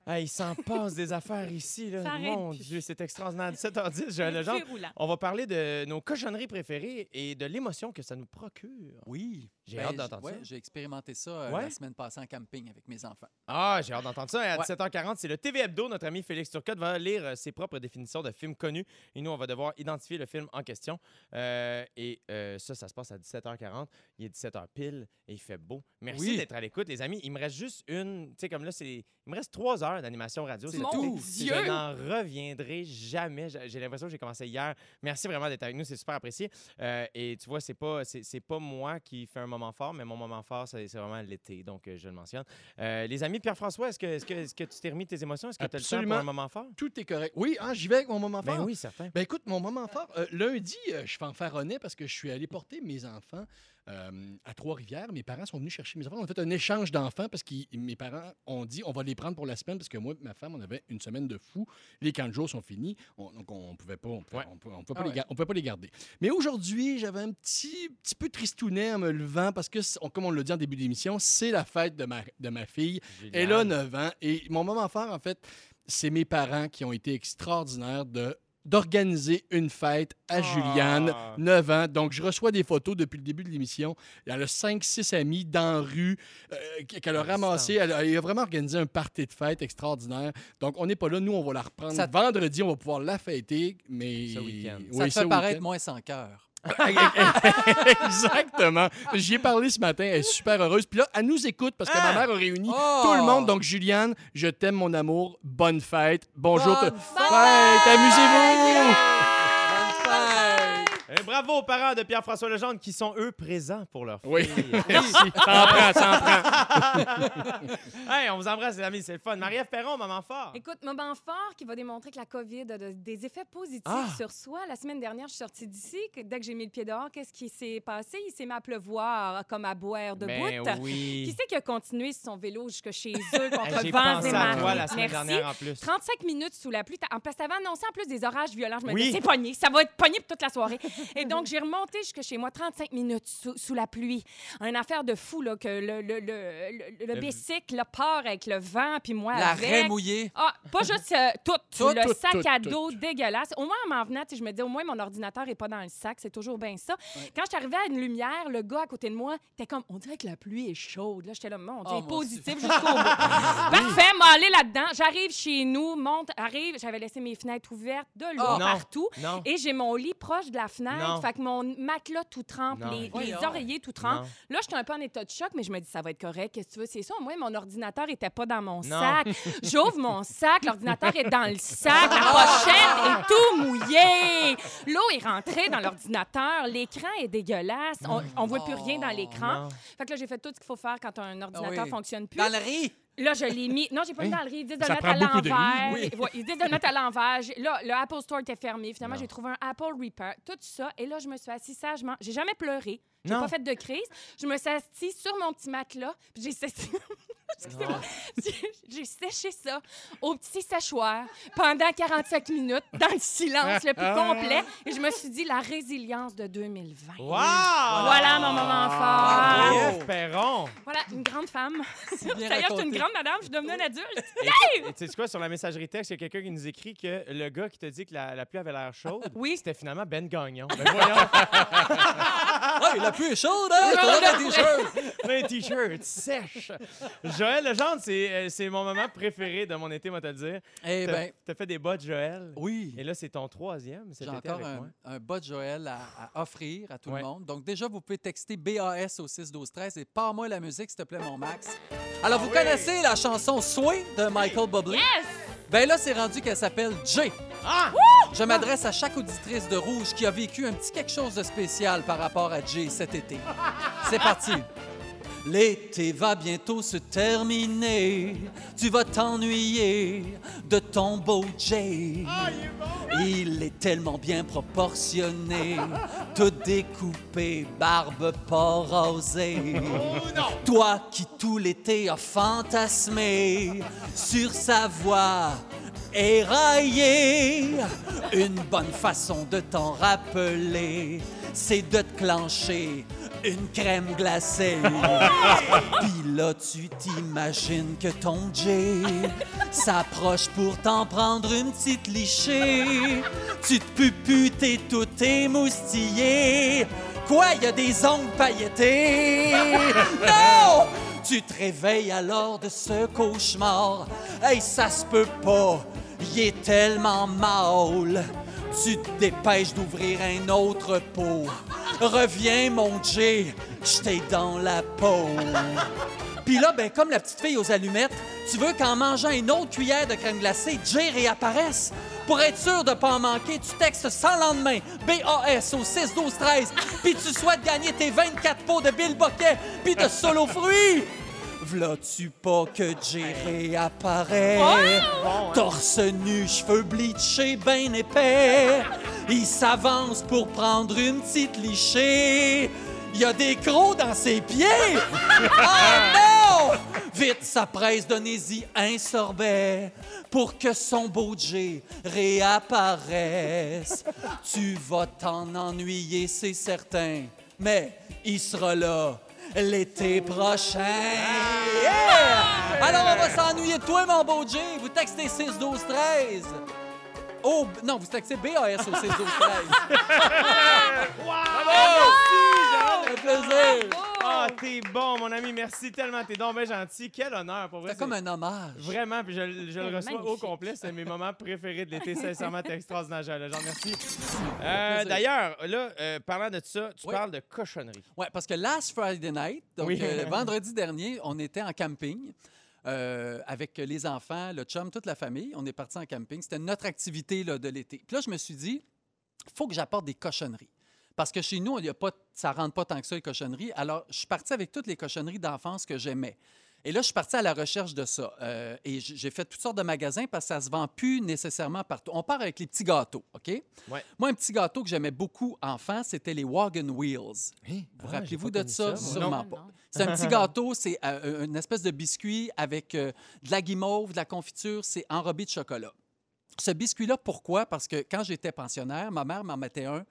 Ah. Hey, il s'en passe des affaires ici. Là. Mon plus. Dieu, c'est extraordinaire. 17h10, j'ai Le roulant. On va parler de nos cochonneries préférées et de l'émotion que ça nous procure. Oui. J'ai Ben, hâte d'entendre ouais, ça. J'ai expérimenté ça euh, Ouais? la semaine passée en camping avec mes enfants. Ah, j'ai hâte d'entendre ça. Et à Ouais. 17h40, c'est le TV Hebdo. Notre ami Félix Turcotte va lire euh, ses propres définitions de films connus. Et nous, on va devoir identifier le film en question. Euh, et euh, ça, ça se passe à 17h40. Il est 17h pile et il fait beau. Merci Oui. d'être à l'écoute, les amis. Il me reste juste une. Tu sais, comme là, c'est. Il me reste trois heures d'animation radio. C'est tout. Dieu! Je n'en reviendrai jamais. J'ai l'impression que j'ai commencé hier. Merci vraiment d'être avec nous. C'est super apprécié. Euh, et tu vois, c'est pas, c'est, pas moi qui fais un moment fort, mais mon moment fort, c'est, vraiment l'été. Donc, euh, je le mentionne. Euh, les amis, Pierre-François, est-ce que, est-ce, que, est-ce que tu t'es remis tes émotions? Est-ce que tu as le temps pour un moment fort? Tout est correct. Oui, ah, j'y vais avec mon moment Ben fort. oui, certain. Ben écoute, mon moment fort, euh, lundi, je fais en faronnais parce que je suis allé porter mes enfants euh, à Trois-Rivières. Mes parents sont venus chercher mes enfants. On a fait un échange d'enfants parce que mes parents ont dit on va les prendre pour la semaine parce que moi et ma femme, on avait une semaine de fou. Les camps de jour sont finis. On- donc on pouvait pas, on pouvait, Ouais. on pouvait- on pouvait Ah pas ouais. pouvait pas les garder. Mais aujourd'hui, j'avais un petit, petit peu tristounet en me levant parce que, comme on l'a dit en début d'émission, c'est la fête de ma, de ma fille. Elle a 9 ans. Et mon moment fort, en fait, c'est mes parents qui ont été extraordinaires de d'organiser une fête à Ah. Juliane, 9 ans. Donc, je reçois des photos depuis le début de l'émission. Elle a 5-6 amis dans la rue euh, qu'elle a Ah, ramassé. Elle, a- elle a vraiment organisé un party de fête extraordinaire. Donc, on n'est pas là. Nous, on va la reprendre Ça- vendredi. On va pouvoir la fêter. Mais... Ce week-end. Oui, ça te fait paraître moins sans cœur. Exactement. J'y ai parlé ce matin. Elle est super heureuse. Puis là, elle nous écoute parce que Ah! ma mère a réuni Oh! tout le monde. Donc, Juliane, je t'aime, mon amour. Bonne fête. Bonjour. Bonne te- fête! Amusez-vous. Fête! Et bravo aux parents de Pierre-François Legendre qui sont, eux, présents pour leur fille. Oui. Merci. Ça en prend, ça en prend. hey, on vous embrasse, les amis. C'est le fun. Marie-Ève Perron, maman fort. Écoute, moment fort qui va démontrer que la COVID a de- des effets positifs Ah! sur soi. La semaine dernière, je suis sortie d'ici. que Dès que j'ai mis le pied dehors, qu'est-ce qui s'est passé? Il s'est mis à pleuvoir comme à boire de Ben bout. Qui oui. c'est qui a continué sur son vélo jusque chez eux contre J'ai pensé et toi la semaine Merci. dernière en plus. 35 minutes sous la pluie. T'as- En plus, t'avais annoncé en plus des orages violents. Je me Oui. disais, c'est pogné. Ça va être pogné pour toute la soirée. Et donc, j'ai remonté jusque chez moi 35 minutes sous, sous la pluie. Une affaire de fou, là, que le, le, le, le, le Le- bicycle là, part avec le vent, puis moi La avec. raie mouillée. Ah, pas juste euh, tout, Tout, le tout, sac tout, à tout. dos dégueulasse. Au moins, en m'en venant, je me dis, au moins, mon ordinateur est pas dans le sac. C'est toujours bien ça. Quand je suis arrivée à une lumière, le gars à côté de moi était comme, on dirait que la pluie est chaude. Là, j'étais là, mon Dieu, Oh, positif jusqu'au bout. Parfait, m'a allé là-dedans. J'arrive chez nous, monte, arrive. J'avais laissé mes fenêtres ouvertes, de l'eau Oh. Non. partout. Non. Et j'ai mon lit proche de la fenêtre. Non. Fait que mon matelas tout trempe, Non. les, oreillers tout trempent. Là, j'étais un peu en état de choc, mais je me dis, ça va être correct. Qu'est-ce que tu veux? C'est ça. Moi, mon ordinateur était pas dans mon Non. sac. J'ouvre mon sac, l'ordinateur est dans le sac, la pochette est tout mouillée. L'eau est rentrée dans l'ordinateur, l'écran est dégueulasse, on, on voit plus rien dans l'écran. Fait que là, j'ai fait tout ce qu'il faut faire quand un ordinateur Ah oui. fonctionne plus. Dans le riz. Là, je l'ai mis. Non, j'ai pas mis dans le riz. Ils disent de Ça mettre à prend beaucoup de riz. l'envers. Ouais, Ils disent de le mettre à l'envers. J'ai- Là, le Apple Store était fermé. Finalement, j'ai trouvé un Apple Repair. Tout ça. Et là, je me suis assise sagement. J'ai jamais pleuré. J'ai Non. pas fait de crise. Je me suis assise sur mon petit matelas. Puis j'ai séché... Excusez-moi. J'ai- J'ai séché ça au petit séchoir pendant 45 minutes dans le silence le plus complet. Et je me suis dit, la résilience de 2020. Wow! Voilà mon moment fort. Marie-Ève Perron. Voilà, une grande femme. D'ailleurs, je suis une grande madame, je suis devenue un adulte. Et tu sais quoi, sur la messagerie texte, il y a quelqu'un qui nous écrit que le gars qui te dit que la, la pluie avait l'air chaude, Oui. c'était finalement Ben Gagnon. Ben voyons, Hey, la pluie est chaude, hein? Je te donne un t-shirt. un t-shirt sèche. Joël Legendre, c'est euh, c'est mon moment préféré de mon été, moi te le dire. Eh T'as bien, t'as fait des bottes, Joël. oui. Et là, c'est ton troisième cet J'ai été encore avec un, moi. un bas de Joël à, à offrir à tout Ouais. le monde. Donc, déjà, vous pouvez texter BAS au 6 12 13 et pas moi la musique, s'il te plaît, mon Max. Alors, vous Ah oui. connaissez la chanson Swing de Michael Bublé? Yes! Ben là, c'est rendu qu'elle s'appelle Jay. Ah! Je m'adresse à chaque auditrice de Rouge qui a vécu un petit quelque chose de spécial par rapport à Jay cet été. C'est parti. L'été va bientôt se terminer. Tu vas t'ennuyer de ton beau Jay. Il est tellement bien proportionné, tout découpé, barbe pas rasée. Toi qui tout l'été as fantasmé sur sa voix une bonne façon de t'en rappeler, c'est de te clencher une crème glacée. Puis là, tu t'imagines que ton Jay s'approche pour t'en prendre une petite lichée. Tu te puputes et tout émoustillé. Quoi, y a des ongles pailletés? Non! Tu te réveilles alors de ce cauchemar. Hey, ça se peut pas. Il est tellement mal. Tu te dépêches d'ouvrir un autre pot. Reviens, mon Jay, j'étais dans la peau. Puis là, ben, comme la petite fille aux allumettes, tu veux qu'en mangeant une autre cuillère de crème glacée, Jay réapparaisse? Pour être sûr de pas en manquer, tu textes sans lendemain, BAS au 6 12 13, puis tu souhaites gagner tes 24 pots de Bill Boquet, puis de solo fruits. V'là-tu pas que Jay réapparaît? Torse nu, cheveux bleachés, ben épais. Il s'avance pour prendre une petite lichée. Il y a des crocs dans ses pieds. Oh non! Vite, sa presse, donnez-y un sorbet pour que son beau Jay réapparaisse. Tu vas t'en ennuyer, c'est certain, mais il sera là l'été prochain. Yeah! Alors, on va s'ennuyer de toi, mon beau Jay. Vous textez 6 12 13. Oh, non, vous textez BAS au 6 12 13. Ça fait plaisir. Ah, t'es bon, mon ami. Merci tellement. T'es donc bien gentil. Quel honneur, pour vrai. C'est comme un hommage. Vraiment, puis je, je le C'est reçois au complet. C'est mes moments préférés de l'été. Sincèrement, t'es extraordinaire, Jean. Jean, merci. Euh. D'ailleurs, là, euh, parlant de ça, tu Oui. parles de cochonnerie. Ouais, parce que last Friday night, donc Oui. euh, vendredi dernier, on était en camping euh, avec les enfants, le chum, toute la famille. On est parti en camping. C'était notre activité là, de l'été. Puis là, je me suis dit, faut que j'apporte des cochonneries. Parce que chez nous, il y a pas, ça ne rentre pas tant que ça, les cochonneries. Alors, je suis parti avec toutes les cochonneries d'enfance que j'aimais. Et là, je suis parti à la recherche de ça. Euh, et j'ai fait toutes sortes de magasins parce que ça se vend plus nécessairement partout. On part avec les petits gâteaux, OK? Ouais. Moi, un petit gâteau que j'aimais beaucoup enfant, c'était les Wagon Wheels. Vous Ah, rappelez-vous j'ai pas de ça? Sûrement Non. pas. C'est un petit gâteau, c'est euh, une espèce de biscuit avec euh, de la guimauve, de la confiture, c'est enrobé de chocolat. Ce biscuit-là, pourquoi? Parce que quand j'étais pensionnaire, ma mère m'en mettait un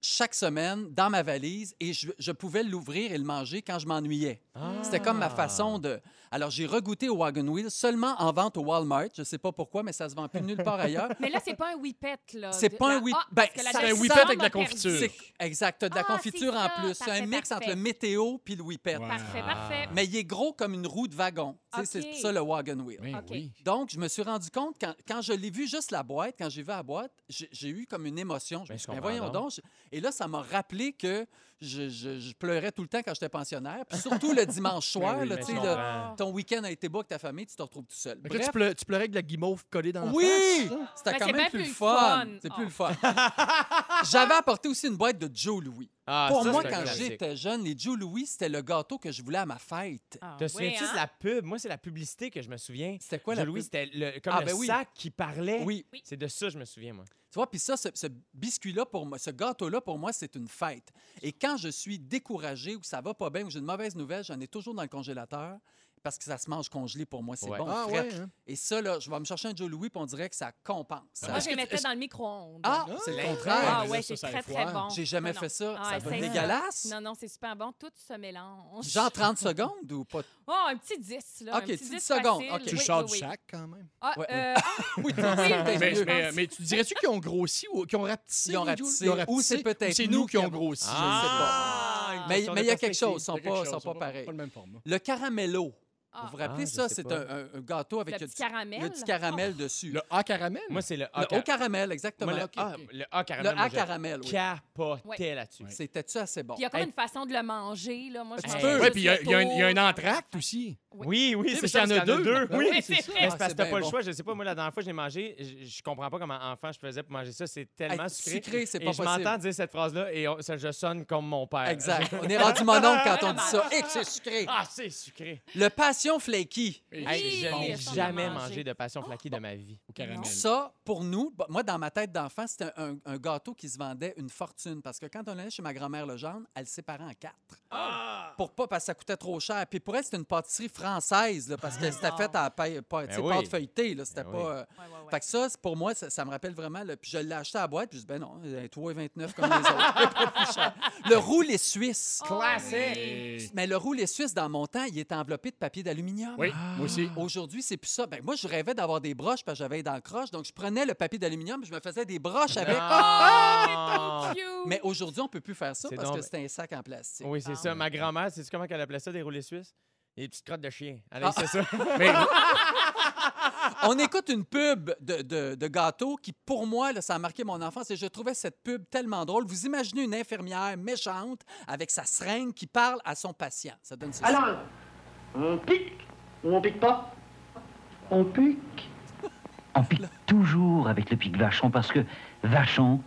chaque semaine dans ma valise et je, je pouvais l'ouvrir et le manger quand je m'ennuyais. C'était comme ma façon de... Alors, j'ai regoûté au Wagon Wheel seulement en vente au Walmart. Je ne sais pas pourquoi, mais ça se vend plus nulle part ailleurs. Mais là, c'est pas un whippet, là. C'est De- pas la- un whip- Ah, ben, c'est un whippet avec m'a la perdu. confiture. Exact, t'as de la Ah, confiture en plus. C'est un Parfait, mix entre le météo puis le whippet. Parfait, parfait. Mais il est gros comme une roue de wagon. C'est pour ça le wagon wheel. Oui, OK. oui. Donc, je me suis rendu compte, quand, quand je l'ai vu juste la boîte, quand j'ai vu la boîte, j'ai eu comme une émotion. Je Ben, me je suis dit, ben, comprends voyons donc. Je- Et là, ça m'a rappelé que je, je- je pleurais tout le temps quand j'étais pensionnaire. Puis surtout le dimanche soir, oui, là, le- comprends. ton week-end a été beau avec ta famille, tu te retrouves tout seul. Là, Bref, tu, pleu- tu pleurais avec de la guimauve collée dans la oui! C'était Ben, quand même plus le plus fun. fun. C'est Oh. plus le fun. J'avais apporté aussi une boîte de Joe Louis. Ah, Pour ça, moi, c'est un quand classique. j'étais jeune, les Joe Louis, c'était le gâteau que je voulais à ma fête. Ah, Te oui, souviens-tu hein? de la pub? Moi, c'est la publicité que je me souviens. C'était quoi Joe la Louis, pub? c'était le, comme Ah, le ben oui. sac qui parlait. Oui. C'est de ça que je me souviens, moi. Tu vois, puis ça, ce, ce biscuit-là, pour moi, ce gâteau-là, pour moi, c'est une fête. Et quand je suis découragé ou ça va pas bien ou j'ai une mauvaise nouvelle, j'en ai toujours dans le congélateur parce que ça se mange congelé pour moi, c'est Ouais. bon. Ah, fret. ouais, hein? Et ça, là, je vais me chercher un Joe Louis puis on dirait que ça compense. Moi, je tu- mettais dans le micro-ondes. Ah, Ah, c'est le ben, contraire. Ah mais ouais, là, c'est ça, ça très, très froid. bon. J'ai jamais Non, fait ça. Ah, va ça. dégueulasse. Non, non, c'est super bon. Tout se mélange. Genre 30 secondes ou pas? Oh, un petit 10, là. OK, un petit 10 10 secondes, facile. OK. Tu le Oui, sors oui, du oui. sac quand même. Ah, Ouais, euh, Oui, oui, c'est Mais, mieux. mais- mais tu dirais-tu qu'ils ont grossi ou qu'ils ont rapetissé? Ils ont les rapetissé, ou c'est peut-être c'est nous nous qui qui ont avons- grossi? Ah, une Mais question mais de il y a quelque perspective. chose, ils sont sais pas. pas, Il y a sont chose, pas Pas pareils. le même format. Le caramello. Ah. Vous vous rappelez Ah, je ça? sais C'est pas. un, un- un gâteau avec Le le petit caramel. le petit caramel dessus. Le A caramel? Moi, c'est le Le A. haut caramel, exactement. Moi, le, OK. A, le A Le caramel. A moi, je caramel, oui. capotais Ouais. là-dessus. C'était-tu assez bon? Puis il y a comme Hey. une façon de le manger, là. Moi, je Un mange petit peu. juste Oui, puis il y a, le il y a un- il y a un tour. entracte aussi. Oui, oui, Tu c'est parce ça, qu'il y en a parce deux. Oui, oui, c'est c'est ça. Mais c'est Ah, parce c'est que t'as bien pas le bon. choix. Je sais pas, moi, la dernière fois que j'ai mangé, je, je comprends pas comment enfant je faisais pour manger ça. C'est tellement Hey, sucré. sucré, c'est et pas je possible. m'entends dire cette phrase-là et on- ça, je sonne comme mon père. Exact. On est rendu mon oncle quand on dit ça. Et que c'est sucré. Ah, c'est sucré. Le passion flaky. Hey, a jamais mangé. de passion flaky de ma vie. Au caramel. Ça, pour nous, bah, moi, dans ma tête d'enfant, c'était un, un gâteau qui se vendait une fortune. Parce que quand on allait chez ma grand-mère Legendre, elle le séparait en quatre. Ah! Pour pas, parce que ça coûtait trop cher. Puis pour elle, c'était une pâtisserie française, là, parce que c'était fait à paille- Ben oui. pâte feuilletée. Là, c'était Ben pas... oui. euh, Ouais, ouais, ouais. Fait que ça, pour moi, ça, ça me rappelle vraiment. le- Puis je l'ai acheté à la boîte, puis je dis, ben non, elle est 3,29 comme les autres. Est. Le roulé suisse. Classique! Mais le roulé suisse, dans mon temps, il était enveloppé de papier d'aluminium. Oui, moi aussi. Aujourd'hui, c'est plus ça. Ben, moi, je rêvais d'avoir des broches parce que j'avais dans le croche. Donc, je prenais le papier d'aluminium et je me faisais des broches avec. Ah! Cute. Mais aujourd'hui, on peut plus faire ça parce donc- que c'est un sac en plastique. Oui, c'est ça. Ma grand-mère, c'est comment qu'elle appelait ça, des roulés suisses? Des petites crottes de chien. Elle Ah. c'est ça. Mais On écoute une pub de, de, de gâteau qui, pour moi, là, ça a marqué mon enfance et je trouvais cette pub tellement drôle. Vous imaginez une infirmière méchante avec sa seringue qui parle à son patient. Ça donne ça. Alors, on pique ou on pique pas? On pique. On pique toujours avec le pic vachon parce que vachon,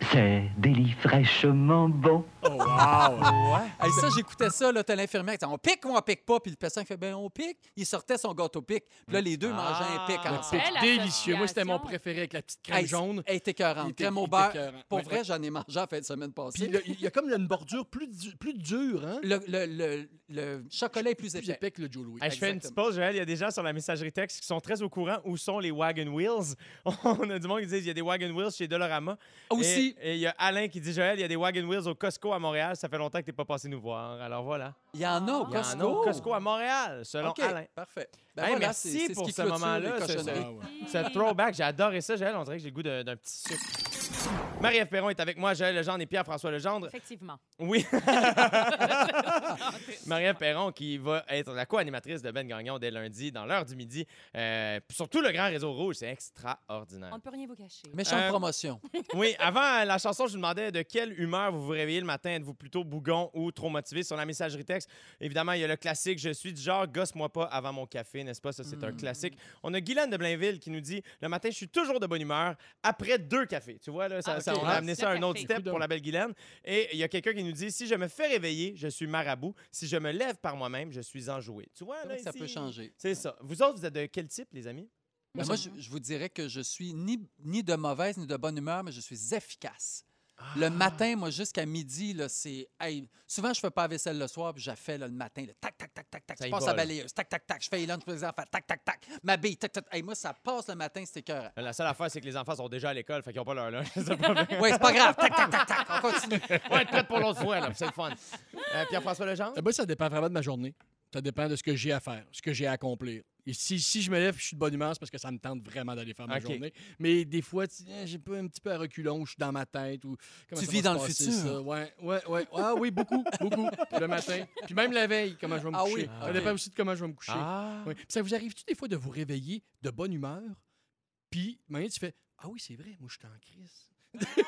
c'est des lits fraîchement bon. Oh, wow! Hey, ça, j'écoutais ça, là, t'as l'infirmière qui disait, on pique ou on pique pas? Puis le patient qui fait, ben on pique. Il sortait son gâteau pique. Puis là, les deux mangeaient un pic Ah. ensemble. C'est délicieux. Moi, c'était mon préféré avec la petite crème Hey, jaune. Elle était écœurante. était- Crème au beurre. Pour Ouais, vrai, ouais. j'en ai mangé en fin de semaine Puis passée. le- il y a comme une bordure plus, du- plus dure, hein? Le, le, le, le chocolat est plus Plus épais. que le Joe Louis. Hey, je fais une petite pause, Joël. Il y a des gens sur la messagerie texte qui sont très au courant où sont les Wagon Wheels. On a du monde qui dit il y a des Wagon Wheels chez Dolorama. Aussi, et il y a Alain qui dit Joël, il y a des Wagon Wheels au Costco à Montréal. Ça fait longtemps que tu n'es pas passé nous voir. Alors voilà. il y en a au Il y en Costco. a au Costco à Montréal, selon OK, Alain. parfait. Ben Hey, voilà, merci c'est- c'est ce pour qui ce clôture moment-là, ce- cochonneries. Ouais. Ce throwback, j'ai adoré ça, Joël. On dirait que j'ai le goût de- d'un petit sucre. Marie-Ève Perron est avec moi, Joël Legendre et Pierre-François Legendre. Effectivement. Oui. Marie-Ève Perron qui va être la co-animatrice de Ben Gagnon dès lundi dans l'heure du midi. Euh, sur tout le grand réseau rouge, c'est extraordinaire. On ne peut rien vous cacher. Méchante Euh, promotion. Oui, avant la chanson, je vous demandais de quelle humeur vous vous réveillez le matin. Êtes-vous plutôt bougon ou trop motivé sur la messagerie texte? Évidemment, il y a le classique Je suis du genre gosse-moi pas avant mon café, n'est-ce pas? Ça, c'est un classique. On a Guylaine de Blainville qui nous dit Le matin, je suis toujours de bonne humeur après deux cafés. Tu vois, là, ça, Ah, ça- on a amené ça à un autre step pour la belle Guylaine. Et il y a quelqu'un qui nous dit Si je me fais réveiller, je suis marabout. Si je me lève par moi-même, je suis enjoué. Tu vois, là, ça ici, peut changer? C'est ça. Vous autres, vous êtes de quel type, les amis? Mais moi, je, je vous dirais que je suis ni, ni de mauvaise ni de bonne humeur, mais je suis efficace. Ah. Le matin, moi, jusqu'à midi, là, c'est. hey, souvent, je fais pas la vaisselle le soir, puis je la fais là, le matin. là, tac, tac, tac, tac, tac. Je passe à balayeuse. Tac, tac, tac. Je fais les lunchs pour les enfants. Tac, tac, tac. M'habille. Tac, tac. Hey, moi, ça passe le matin, c'est écœurant. La seule affaire, c'est que les enfants sont déjà à l'école, fait qu'ils n'ont pas leur lunch. Oui, c'est pas grave. Tac, tac, tac, tac. On continue. On va être prêt pour l'autre fois, là. C'est le fun. Euh, Pierre-François Legendre? Eh ben, ça dépend vraiment de ma journée. Ça dépend de ce que j'ai à faire, ce que j'ai à accomplir. Et si, si je me lève et je suis de bonne humeur, c'est parce que ça me tente vraiment d'aller faire ma journée. Mais des fois, eh, j'ai pas un petit peu à reculons, je suis dans ma tête. Ou, comment Tu ça vis dans le futur. ça? Ouais, ouais, ouais. Ah oui, beaucoup, beaucoup. Le matin. Puis même la veille, comment je vais me Ah coucher. oui, Ça OK. dépend aussi de comment je vais me coucher. Ah! Oui. Ça vous arrive-tu des fois de vous réveiller de bonne humeur? Puis, maintenant, tu fais Ah oui, c'est vrai, moi, je suis en crise.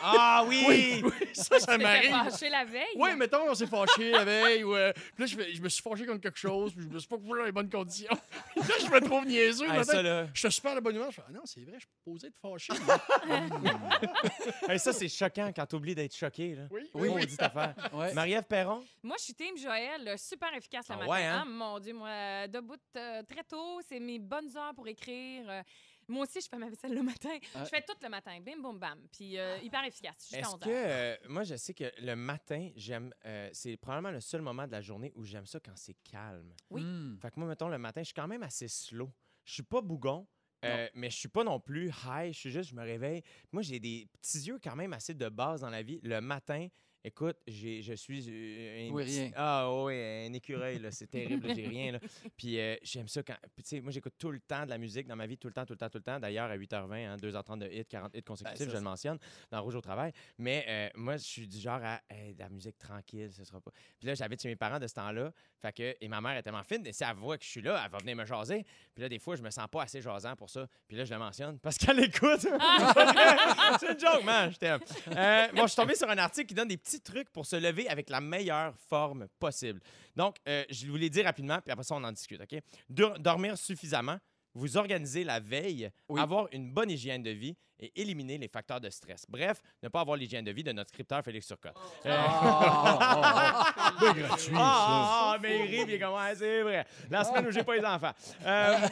Ah oui! Oui, oui, ça, ça Tu m'arrive. fâché la veille? Oui, mettons, on s'est fâché la veille. Ou, euh, puis là, je, fais- je me suis fâché contre quelque chose, puis je me suis pas couché dans les bonnes conditions. Puis là, je me trouve niaiseux. Hey, ça, là, Je suis super de bonne humeur. Je fais, ah non, c'est vrai, je suis posé être fâché. hey, ça, c'est choquant quand t'oublies d'être choqué. Là. oui, Oui, oui, dit affaire. Ouais. Marie-Ève Perron? Moi, je suis Team Joël, super efficace le Ah matin. ouais, hein? Ah, mon Dieu, moi, euh, debout euh, très tôt, c'est mes bonnes heures pour écrire. euh, moi aussi, je fais ma vaisselle le matin. Ah. Je fais tout le matin, bim, boum, bam. Puis euh, hyper efficace, jusqu'à Est-ce 11 que. euh, moi, je sais que le matin, j'aime. euh, c'est probablement le seul moment de la journée où j'aime ça quand c'est calme. Oui. Hmm. Fait que moi, mettons, le matin, je suis quand même assez slow. Je suis pas bougon. euh, mais je suis pas non plus high, je suis juste, je me réveille. Moi, j'ai des petits yeux quand même assez de base dans la vie. Le matin, écoute, j'ai, je suis. euh, un Oui, rien. Ah oui, un écureuil, là, c'est terrible, j'ai rien. Là. Puis euh, j'aime ça quand. Puis tu sais, moi, j'écoute tout le temps de la musique dans ma vie, tout le temps, tout le temps, tout le temps. D'ailleurs, à 8h20, hein, 2h30 de hits, 40 hits consécutifs, Ben, ça, je le mentionne, dans Rouge au travail. Mais euh, moi, je suis du genre à Hey, de la musique tranquille, ce sera pas. Puis là, j'habite chez mes parents de ce temps-là. Fait que, et ma mère est tellement fine, et si elle voit que je suis là, elle va venir me jaser. Puis là, des fois, je me sens pas assez jasant pour ça. Puis là, je le mentionne parce qu'elle écoute. c'est une joke, man. Je t'aime. Euh, bon, je suis tombé sur un article qui donne des petits petits trucs pour se lever avec la meilleure forme possible. Donc, euh, je vous les dis rapidement, puis après ça, on en discute, OK? Dormir suffisamment, vous organiser la veille, Oui. avoir une bonne hygiène de vie et éliminer les facteurs de stress. Bref, ne pas avoir l'hygiène de vie de notre scripteur Félix Turcotte. Euh, C'est gratuit, ça. ah, mais il rit, puis il est comme, ouais, c'est vrai. La semaine où j'ai pas les enfants. Euh,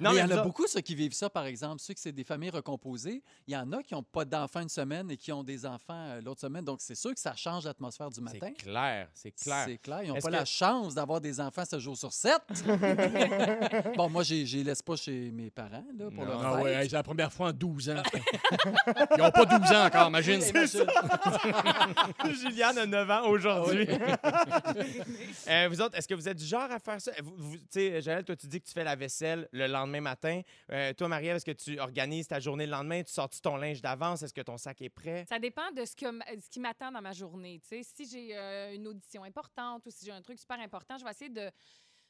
mais il y en a autres- beaucoup, ceux qui vivent ça, par exemple. Ceux que c'est des familles recomposées, il y en a qui n'ont pas d'enfants une semaine et qui ont des enfants euh, l'autre semaine. Donc, c'est sûr que ça change l'atmosphère du matin. C'est clair, c'est clair. C'est clair. Ils n'ont pas que- la chance d'avoir des enfants 7 jours sur 7. bon, moi, je les laisse pas chez mes parents là, pour Non. leur Ah fête. ouais, hey, c'est la première fois en 12 ans. Ils n'ont pas 12 ans encore, imagine. C'est ça. Juliane a 9 ans aujourd'hui. Euh, vous autres, est-ce que vous êtes du genre à faire ça? Vous, vous- tu sais, Joël, toi, tu dis que tu fais la vaisselle le lendemain matin. Euh, toi, Marie-Ève, est-ce que tu organises ta journée le lendemain? Tu sors-tu ton linge d'avance? Est-ce que ton sac est prêt? Ça dépend de ce, que, m- ce qui m'attend dans ma journée. tu sais. Si j'ai euh, une audition importante ou si j'ai un truc super important, je vais essayer de,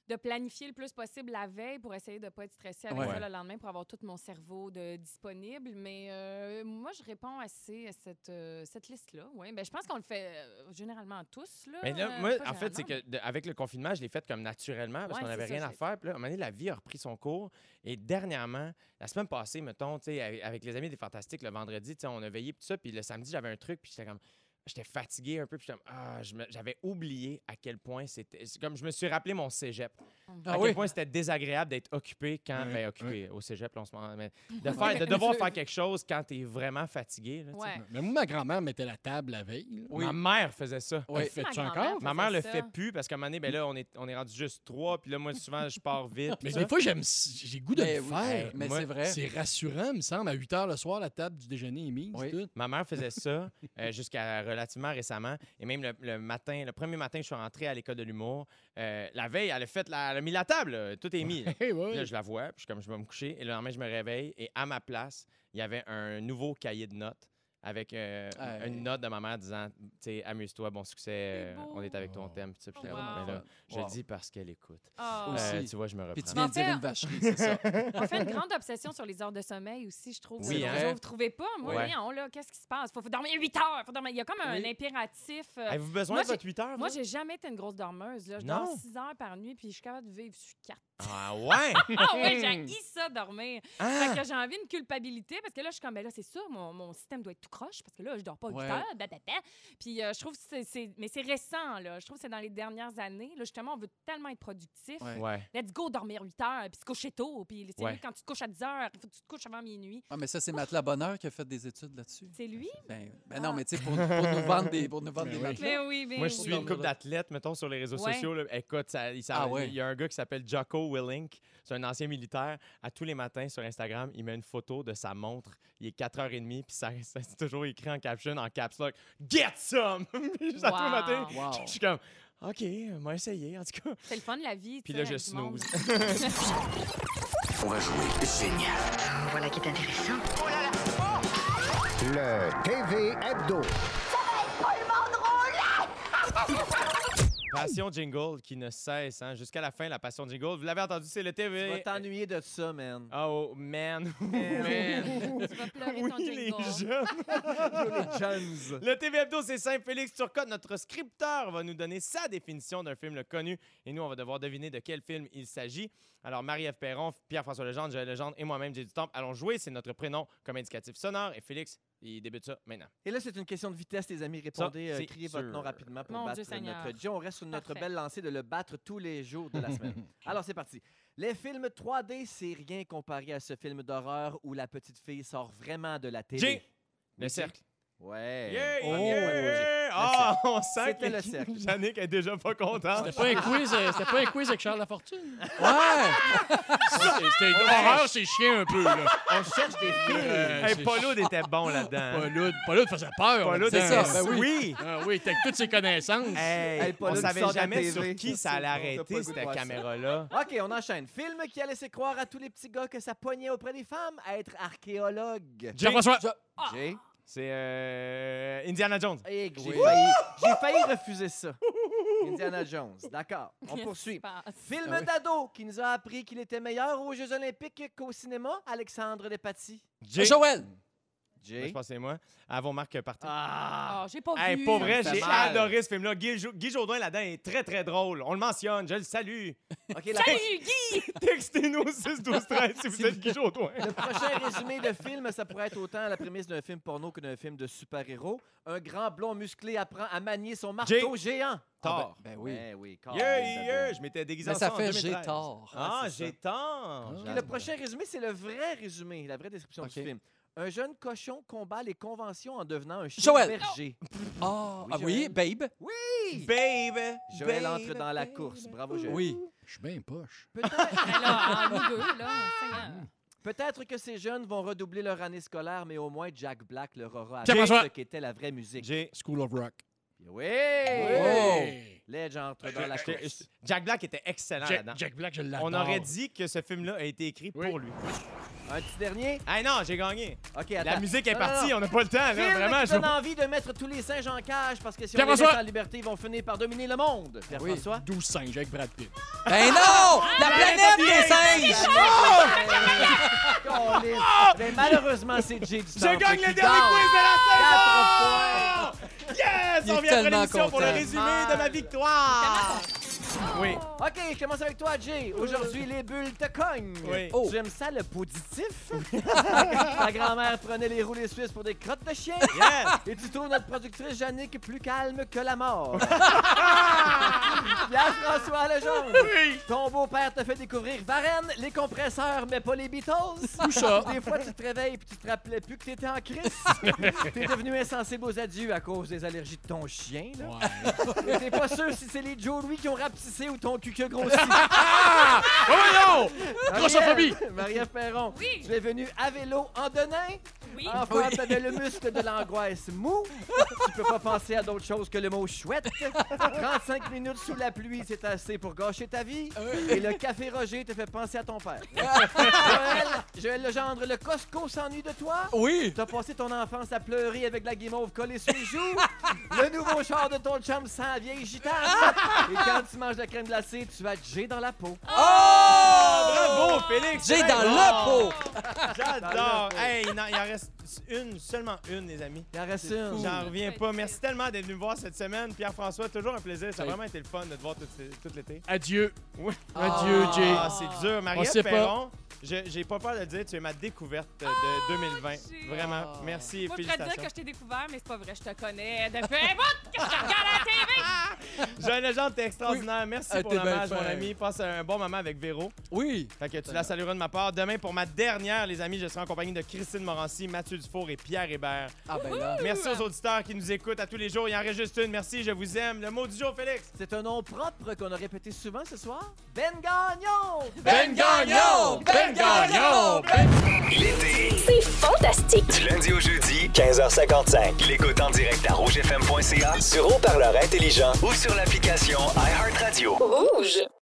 de planifier le plus possible la veille pour essayer de ne pas être stressée avec Ouais. ça le lendemain pour avoir tout mon cerveau de, disponible. Mais euh, moi, je réponds assez à cette, euh, cette liste-là. Ouais. Ben, je pense qu'on le fait euh, généralement tous. Là, Mais là, moi, en fait, c'est que de- avec le confinement, je l'ai fait comme naturellement parce Ouais, qu'on n'avait rien à faire. Puis là, à un moment donné, la vie a repris son cours. Et dernièrement, la semaine passée, mettons, avec les amis des Fantastiques, le vendredi, on a veillé, tout ça. Puis le samedi, j'avais un truc, puis j'étais comme. J'étais fatigué un peu, puis ah, je me- j'avais oublié à quel point c'était. c'est Comme je me suis rappelé mon cégep. Mhm. Ah à oui? quel point c'était désagréable d'être occupé quand. Ouais, ben, occupé au cégep, là, on se mais de, faire, de devoir faire quelque chose quand t'es vraiment fatigué. là. Ouais. Mais moi, ma grand-mère mettait la table la veille. Oui. Ma mère faisait ça. Oui. Fait-tu Ma encore? Ma mère le fait plus parce qu'à un moment donné, ben là, on est, on est rendu juste trois. Puis là, moi, souvent, je pars vite. Mais des fois, j'aime, j'ai goût de Mais le oui, faire. mais c'est vrai. C'est rassurant, me semble. À 8 h le soir, la table du déjeuner est mise. Oui. tout. Ma mère faisait ça euh, jusqu'à relativement récemment. Et même le, le matin, le premier matin, je suis rentré à l'école de l'humour. euh, la veille, elle a fait la, elle a mis la table. là. Tout est mis. là. Hey, je la vois, puis je suis comme je vais me coucher. Et le lendemain, je me réveille. Et à ma place, il y avait un nouveau cahier de notes avec euh, Hey. une note de ma mère disant tu sais, amuse-toi, bon succès, euh, on est avec Wow. comme, Ben là, je le dis parce qu'elle écoute. Ah. Aussi. Euh, tu vois, je me Puis tu reprends. viens de dire En fait- une vacherie, c'est ça. On fait une grande obsession sur les heures de sommeil aussi, je trouve. Oui, C'est hein? drôle, Vous trouvez pas? Moi, Ouais. voyons, là, qu'est-ce qui se passe? Faut, faut dormir 8 heures. Faut dormir... Il y a comme un Oui. impératif. euh, Avez-vous besoin moi, de votre 8 heures? Moi, vous? j'ai jamais été une grosse dormeuse. Là. Je Non. dors 6 heures par nuit, puis je suis capable de vivre sur 4. Ah ouais? Ah oui, j'ai ça, dormir. Ah! Fait que j'ai envie d'une culpabilité, parce que là, je suis comme, ben là, c'est sûr, mon, mon système doit être tout croche, parce que là, je dors pas 8 Ouais. heures. Puis euh, je trouve que c'est-. Mais c'est récent, là. Je trouve que c'est dans les dernières années. Là, justement, on veut tellement être productif. Ouais. Ouais. Let's go dormir 8 heures, puis se coucher tôt. Puis c'est Ouais. quand tu te couches à 10 heures, il faut que tu te couches avant minuit. Ah, mais ça, c'est Matelas Bonheur qui a fait des études là-dessus. C'est lui? Ben, ben non, mais tu sais, pour, pour nous vendre des, pour nous vendre Ben des oui. Mais oui, mais Moi, je suis une couple d'athlètes, mettons, sur les réseaux Ouais. sociaux. là. Écoute, ça, il, ça- Ah ouais. il y a un gars qui s'appelle Jocko Willink. C'est un ancien militaire. À tous les matins sur Instagram, il met une photo de sa montre. Il est 4h30, puis ça, ça- c'est toujours écrit en caption, en caps lock Get some! Juste à tous les matins, Wow. je suis comme OK, on va essayer, en tout cas. C'est le fun de la vie. Puis là, je snooze. On va jouer génial. Voilà qui est intéressant. Le TV Hebdo. Passion Jingle qui ne cesse, hein, jusqu'à la fin, la Passion Jingle. Vous l'avez entendu, c'est le Tu vas TV. t'ennuyer de ça, man. Oh, man. Tu vas pleurer oui, ton les jingle. jeunes. les Jones. Le TV Hebdo, c'est simple. Félix Turcotte, notre scripteur, va nous donner sa définition d'un film connu et nous, on va devoir deviner de quel film il s'agit. Alors, Marie-Ève Perron, Pierre-François Legendre, Joël Legendre et moi-même, J'ai du Temple, allons jouer. C'est notre prénom comme indicatif sonore. Et Félix, il débute ça maintenant. Et là, c'est une question de vitesse, les amis. Répondez, Ça, euh, criez votre nom rapidement pour Mon battre Dieu Seigneur. notre Joe. On reste sur notre Parfait. belle lancée de le battre tous les jours de la semaine. Alors, c'est parti. Les films 3D, c'est rien comparé à ce film d'horreur où la petite fille sort vraiment de la télé. Jay, le cercle. Ouais. Yeah, Oh, yeah. Ah, on sent que le cercle. Jannick est déjà pas contente. C'était pas un quiz, euh, c'était pas un quiz avec Charles Lafortune. Ouais! C'était c'était une horreur, c'est chien un peu, là. On cherche des films. Euh, Hey, c'est- Paul Oud était bon là-dedans. Paul Oud- Paul Oud faisait peur. Paul Oud là-dedans. était ça, ben oui. Ah oui, avec toutes ses connaissances. Hey, Hey, Paul on savait jamais sur qui ça allait arrêter, cette voir ça. caméra-là. OK, on enchaîne. Film qui a laissé croire à tous les petits gars que ça poignait auprès des femmes à être archéologue. Jean-François. C'est euh, Indiana Jones. Que j'ai Oui. failli, j'ai failli refuser ça. Indiana Jones. D'accord. On poursuit. Film Ah oui. d'ado qui nous a appris qu'il était meilleur aux Jeux Olympiques qu'au cinéma, Alexandre Despatie. Jay. Joël! Jay. Moi, je pense que c'est moi. Avant Marc partout. Ah, j'ai pas Hey, vu. pour vrai, j'ai adoré ce film-là. Guy, Guy Jourdain là-dedans est très, très drôle. On le mentionne, je le salue. La- Salut, Guy! Textez-nous 6 12 13 si vous êtes Guy Jourdain. Le prochain résumé de film, ça pourrait être autant la prémisse d'un film porno que d'un film de super-héros. Un grand blond musclé apprend à manier son marteau géant. Tort. Ben oui. Ben oui, Yeah, Colin, yeah, je m'étais déguisé Mais en ça en fait 2013. j'ai tort. Ah, c'est j'ai tort. Le prochain résumé, c'est le vrai résumé, la vraie description du film. Un jeune cochon combat les conventions en devenant un chien Joël. berger. Ah, Oui, ah oui, Joël. Babe. Oui! Baby. Joël entre dans la course. Bravo, Joël. Oui. Je suis bien poche. Peut-être là, en nous deux, là, Seigneur. peut-être que ces jeunes vont redoubler leur année scolaire, mais au moins Jack Black leur aura Tiens, appris ce qu'était la vraie musique. J'ai. School of Rock. Oui! Hey! Ledge entre dans la j'étais- course. Jack Black était excellent Jack, là-dedans. Jack Black, je l'adore. On aurait dit que ce film-là a été écrit Oui. pour lui. Un petit dernier? Ah non, j'ai gagné. OK, La musique est Non, partie, non. on n'a pas le temps. Là, Film vraiment, je... donne envie de mettre tous les singes en cage parce que si on les laisse en liberté, ils vont finir par dominer le monde. Pierre-François? 12 singes avec Brad Pitt. Ben non! La planète des singes! Colin. Ben, malheureusement, c'est Jay du Je gagne le dernier quiz de la saison! Yes! On vient après l'émission pour le résumé de ma victoire! Oui. OK, je commence avec toi, Jay. Aujourd'hui, les bulles te cognent. Oui. Oh. Tu aimes ça, le positif? Ta grand-mère prenait les roulés suisses pour des crottes de chien. Yes! Et tu trouves notre productrice Jannick plus calme que la mort. Pierre-François Legendre. Oui! Ton beau-père te fait découvrir Varenne, les compresseurs, mais pas les Beatles. Des fois, tu te réveilles puis tu te rappelais plus que t'étais en crise. T'es devenu insensible aux adieux à cause des allergies de ton chien. Là. Ouais. T'es pas sûr si c'est les Joe Louis qui ont rapetissé ou ton cul qui a grossi. Oh, voyons! Marie-Ève- Grossophobie. Marie-Ève Perron, Oui. tu es venu à vélo en Denain. Oui. Enfant, t'avais le muscle de l'angoisse mou. tu peux pas penser à d'autre chose que le mot chouette. 35 minutes sous la pluie, c'est assez pour gâcher ta vie. Et le café Roger te fait penser à ton père. Joël, Joël Legendre, le Costco s'ennuie de toi. Oui! T'as passé ton enfance à pleurer avec la guimauve collée sur les joues. Le nouveau char de ton chum sans vieille gitane. Et quand tu manges de la crème glacée, tu as J dans la peau. Oh! Bravo, Félix! J'ai très dans bon. le pot! J'adore! Hey, il en, il en reste une, seulement une, les amis. Il en reste une. J'en reviens pas. Merci tellement d'être venu me voir cette semaine. Pierre-François, toujours un plaisir. Ça a vraiment été le fun de te voir tout, tout l'été. Adieu. Oui. Adieu, Jay. Ah, c'est dur. Pas. Perron, je- j'ai pas peur de le dire, tu es ma découverte de 2020. Jay. Vraiment. Ah. Merci et Moi, je pourrais te dire félicitations. que je t'ai découvert, mais c'est pas vrai, je te connais depuis un bout que je te regarde à la TV. Jean Legendre, t'es extraordinaire. Merci Ah, pour l'hommage, mon ami. Passe un bon moment avec Véro. Oui! Fait que tu la salueras de ma part. Demain, pour ma dernière, les amis, je serai en compagnie de Christine Morancy, Mathieu Dufour et Pierre Hébert. Ah ben là. Merci aux auditeurs qui nous écoutent à tous les jours. Il en reste juste une. Merci, je vous aime. Le mot du jour, Félix. C'est un nom propre qu'on a répété souvent ce soir. Ben Gagnon! Ben Gagnon! Ben Gagnon! L'été, C'est fantastique. du lundi au jeudi, 15h55. L'écoute en direct à rougefm.ca, sur haut-parleur intelligent ou sur l'application iHeartRadio. Rouge.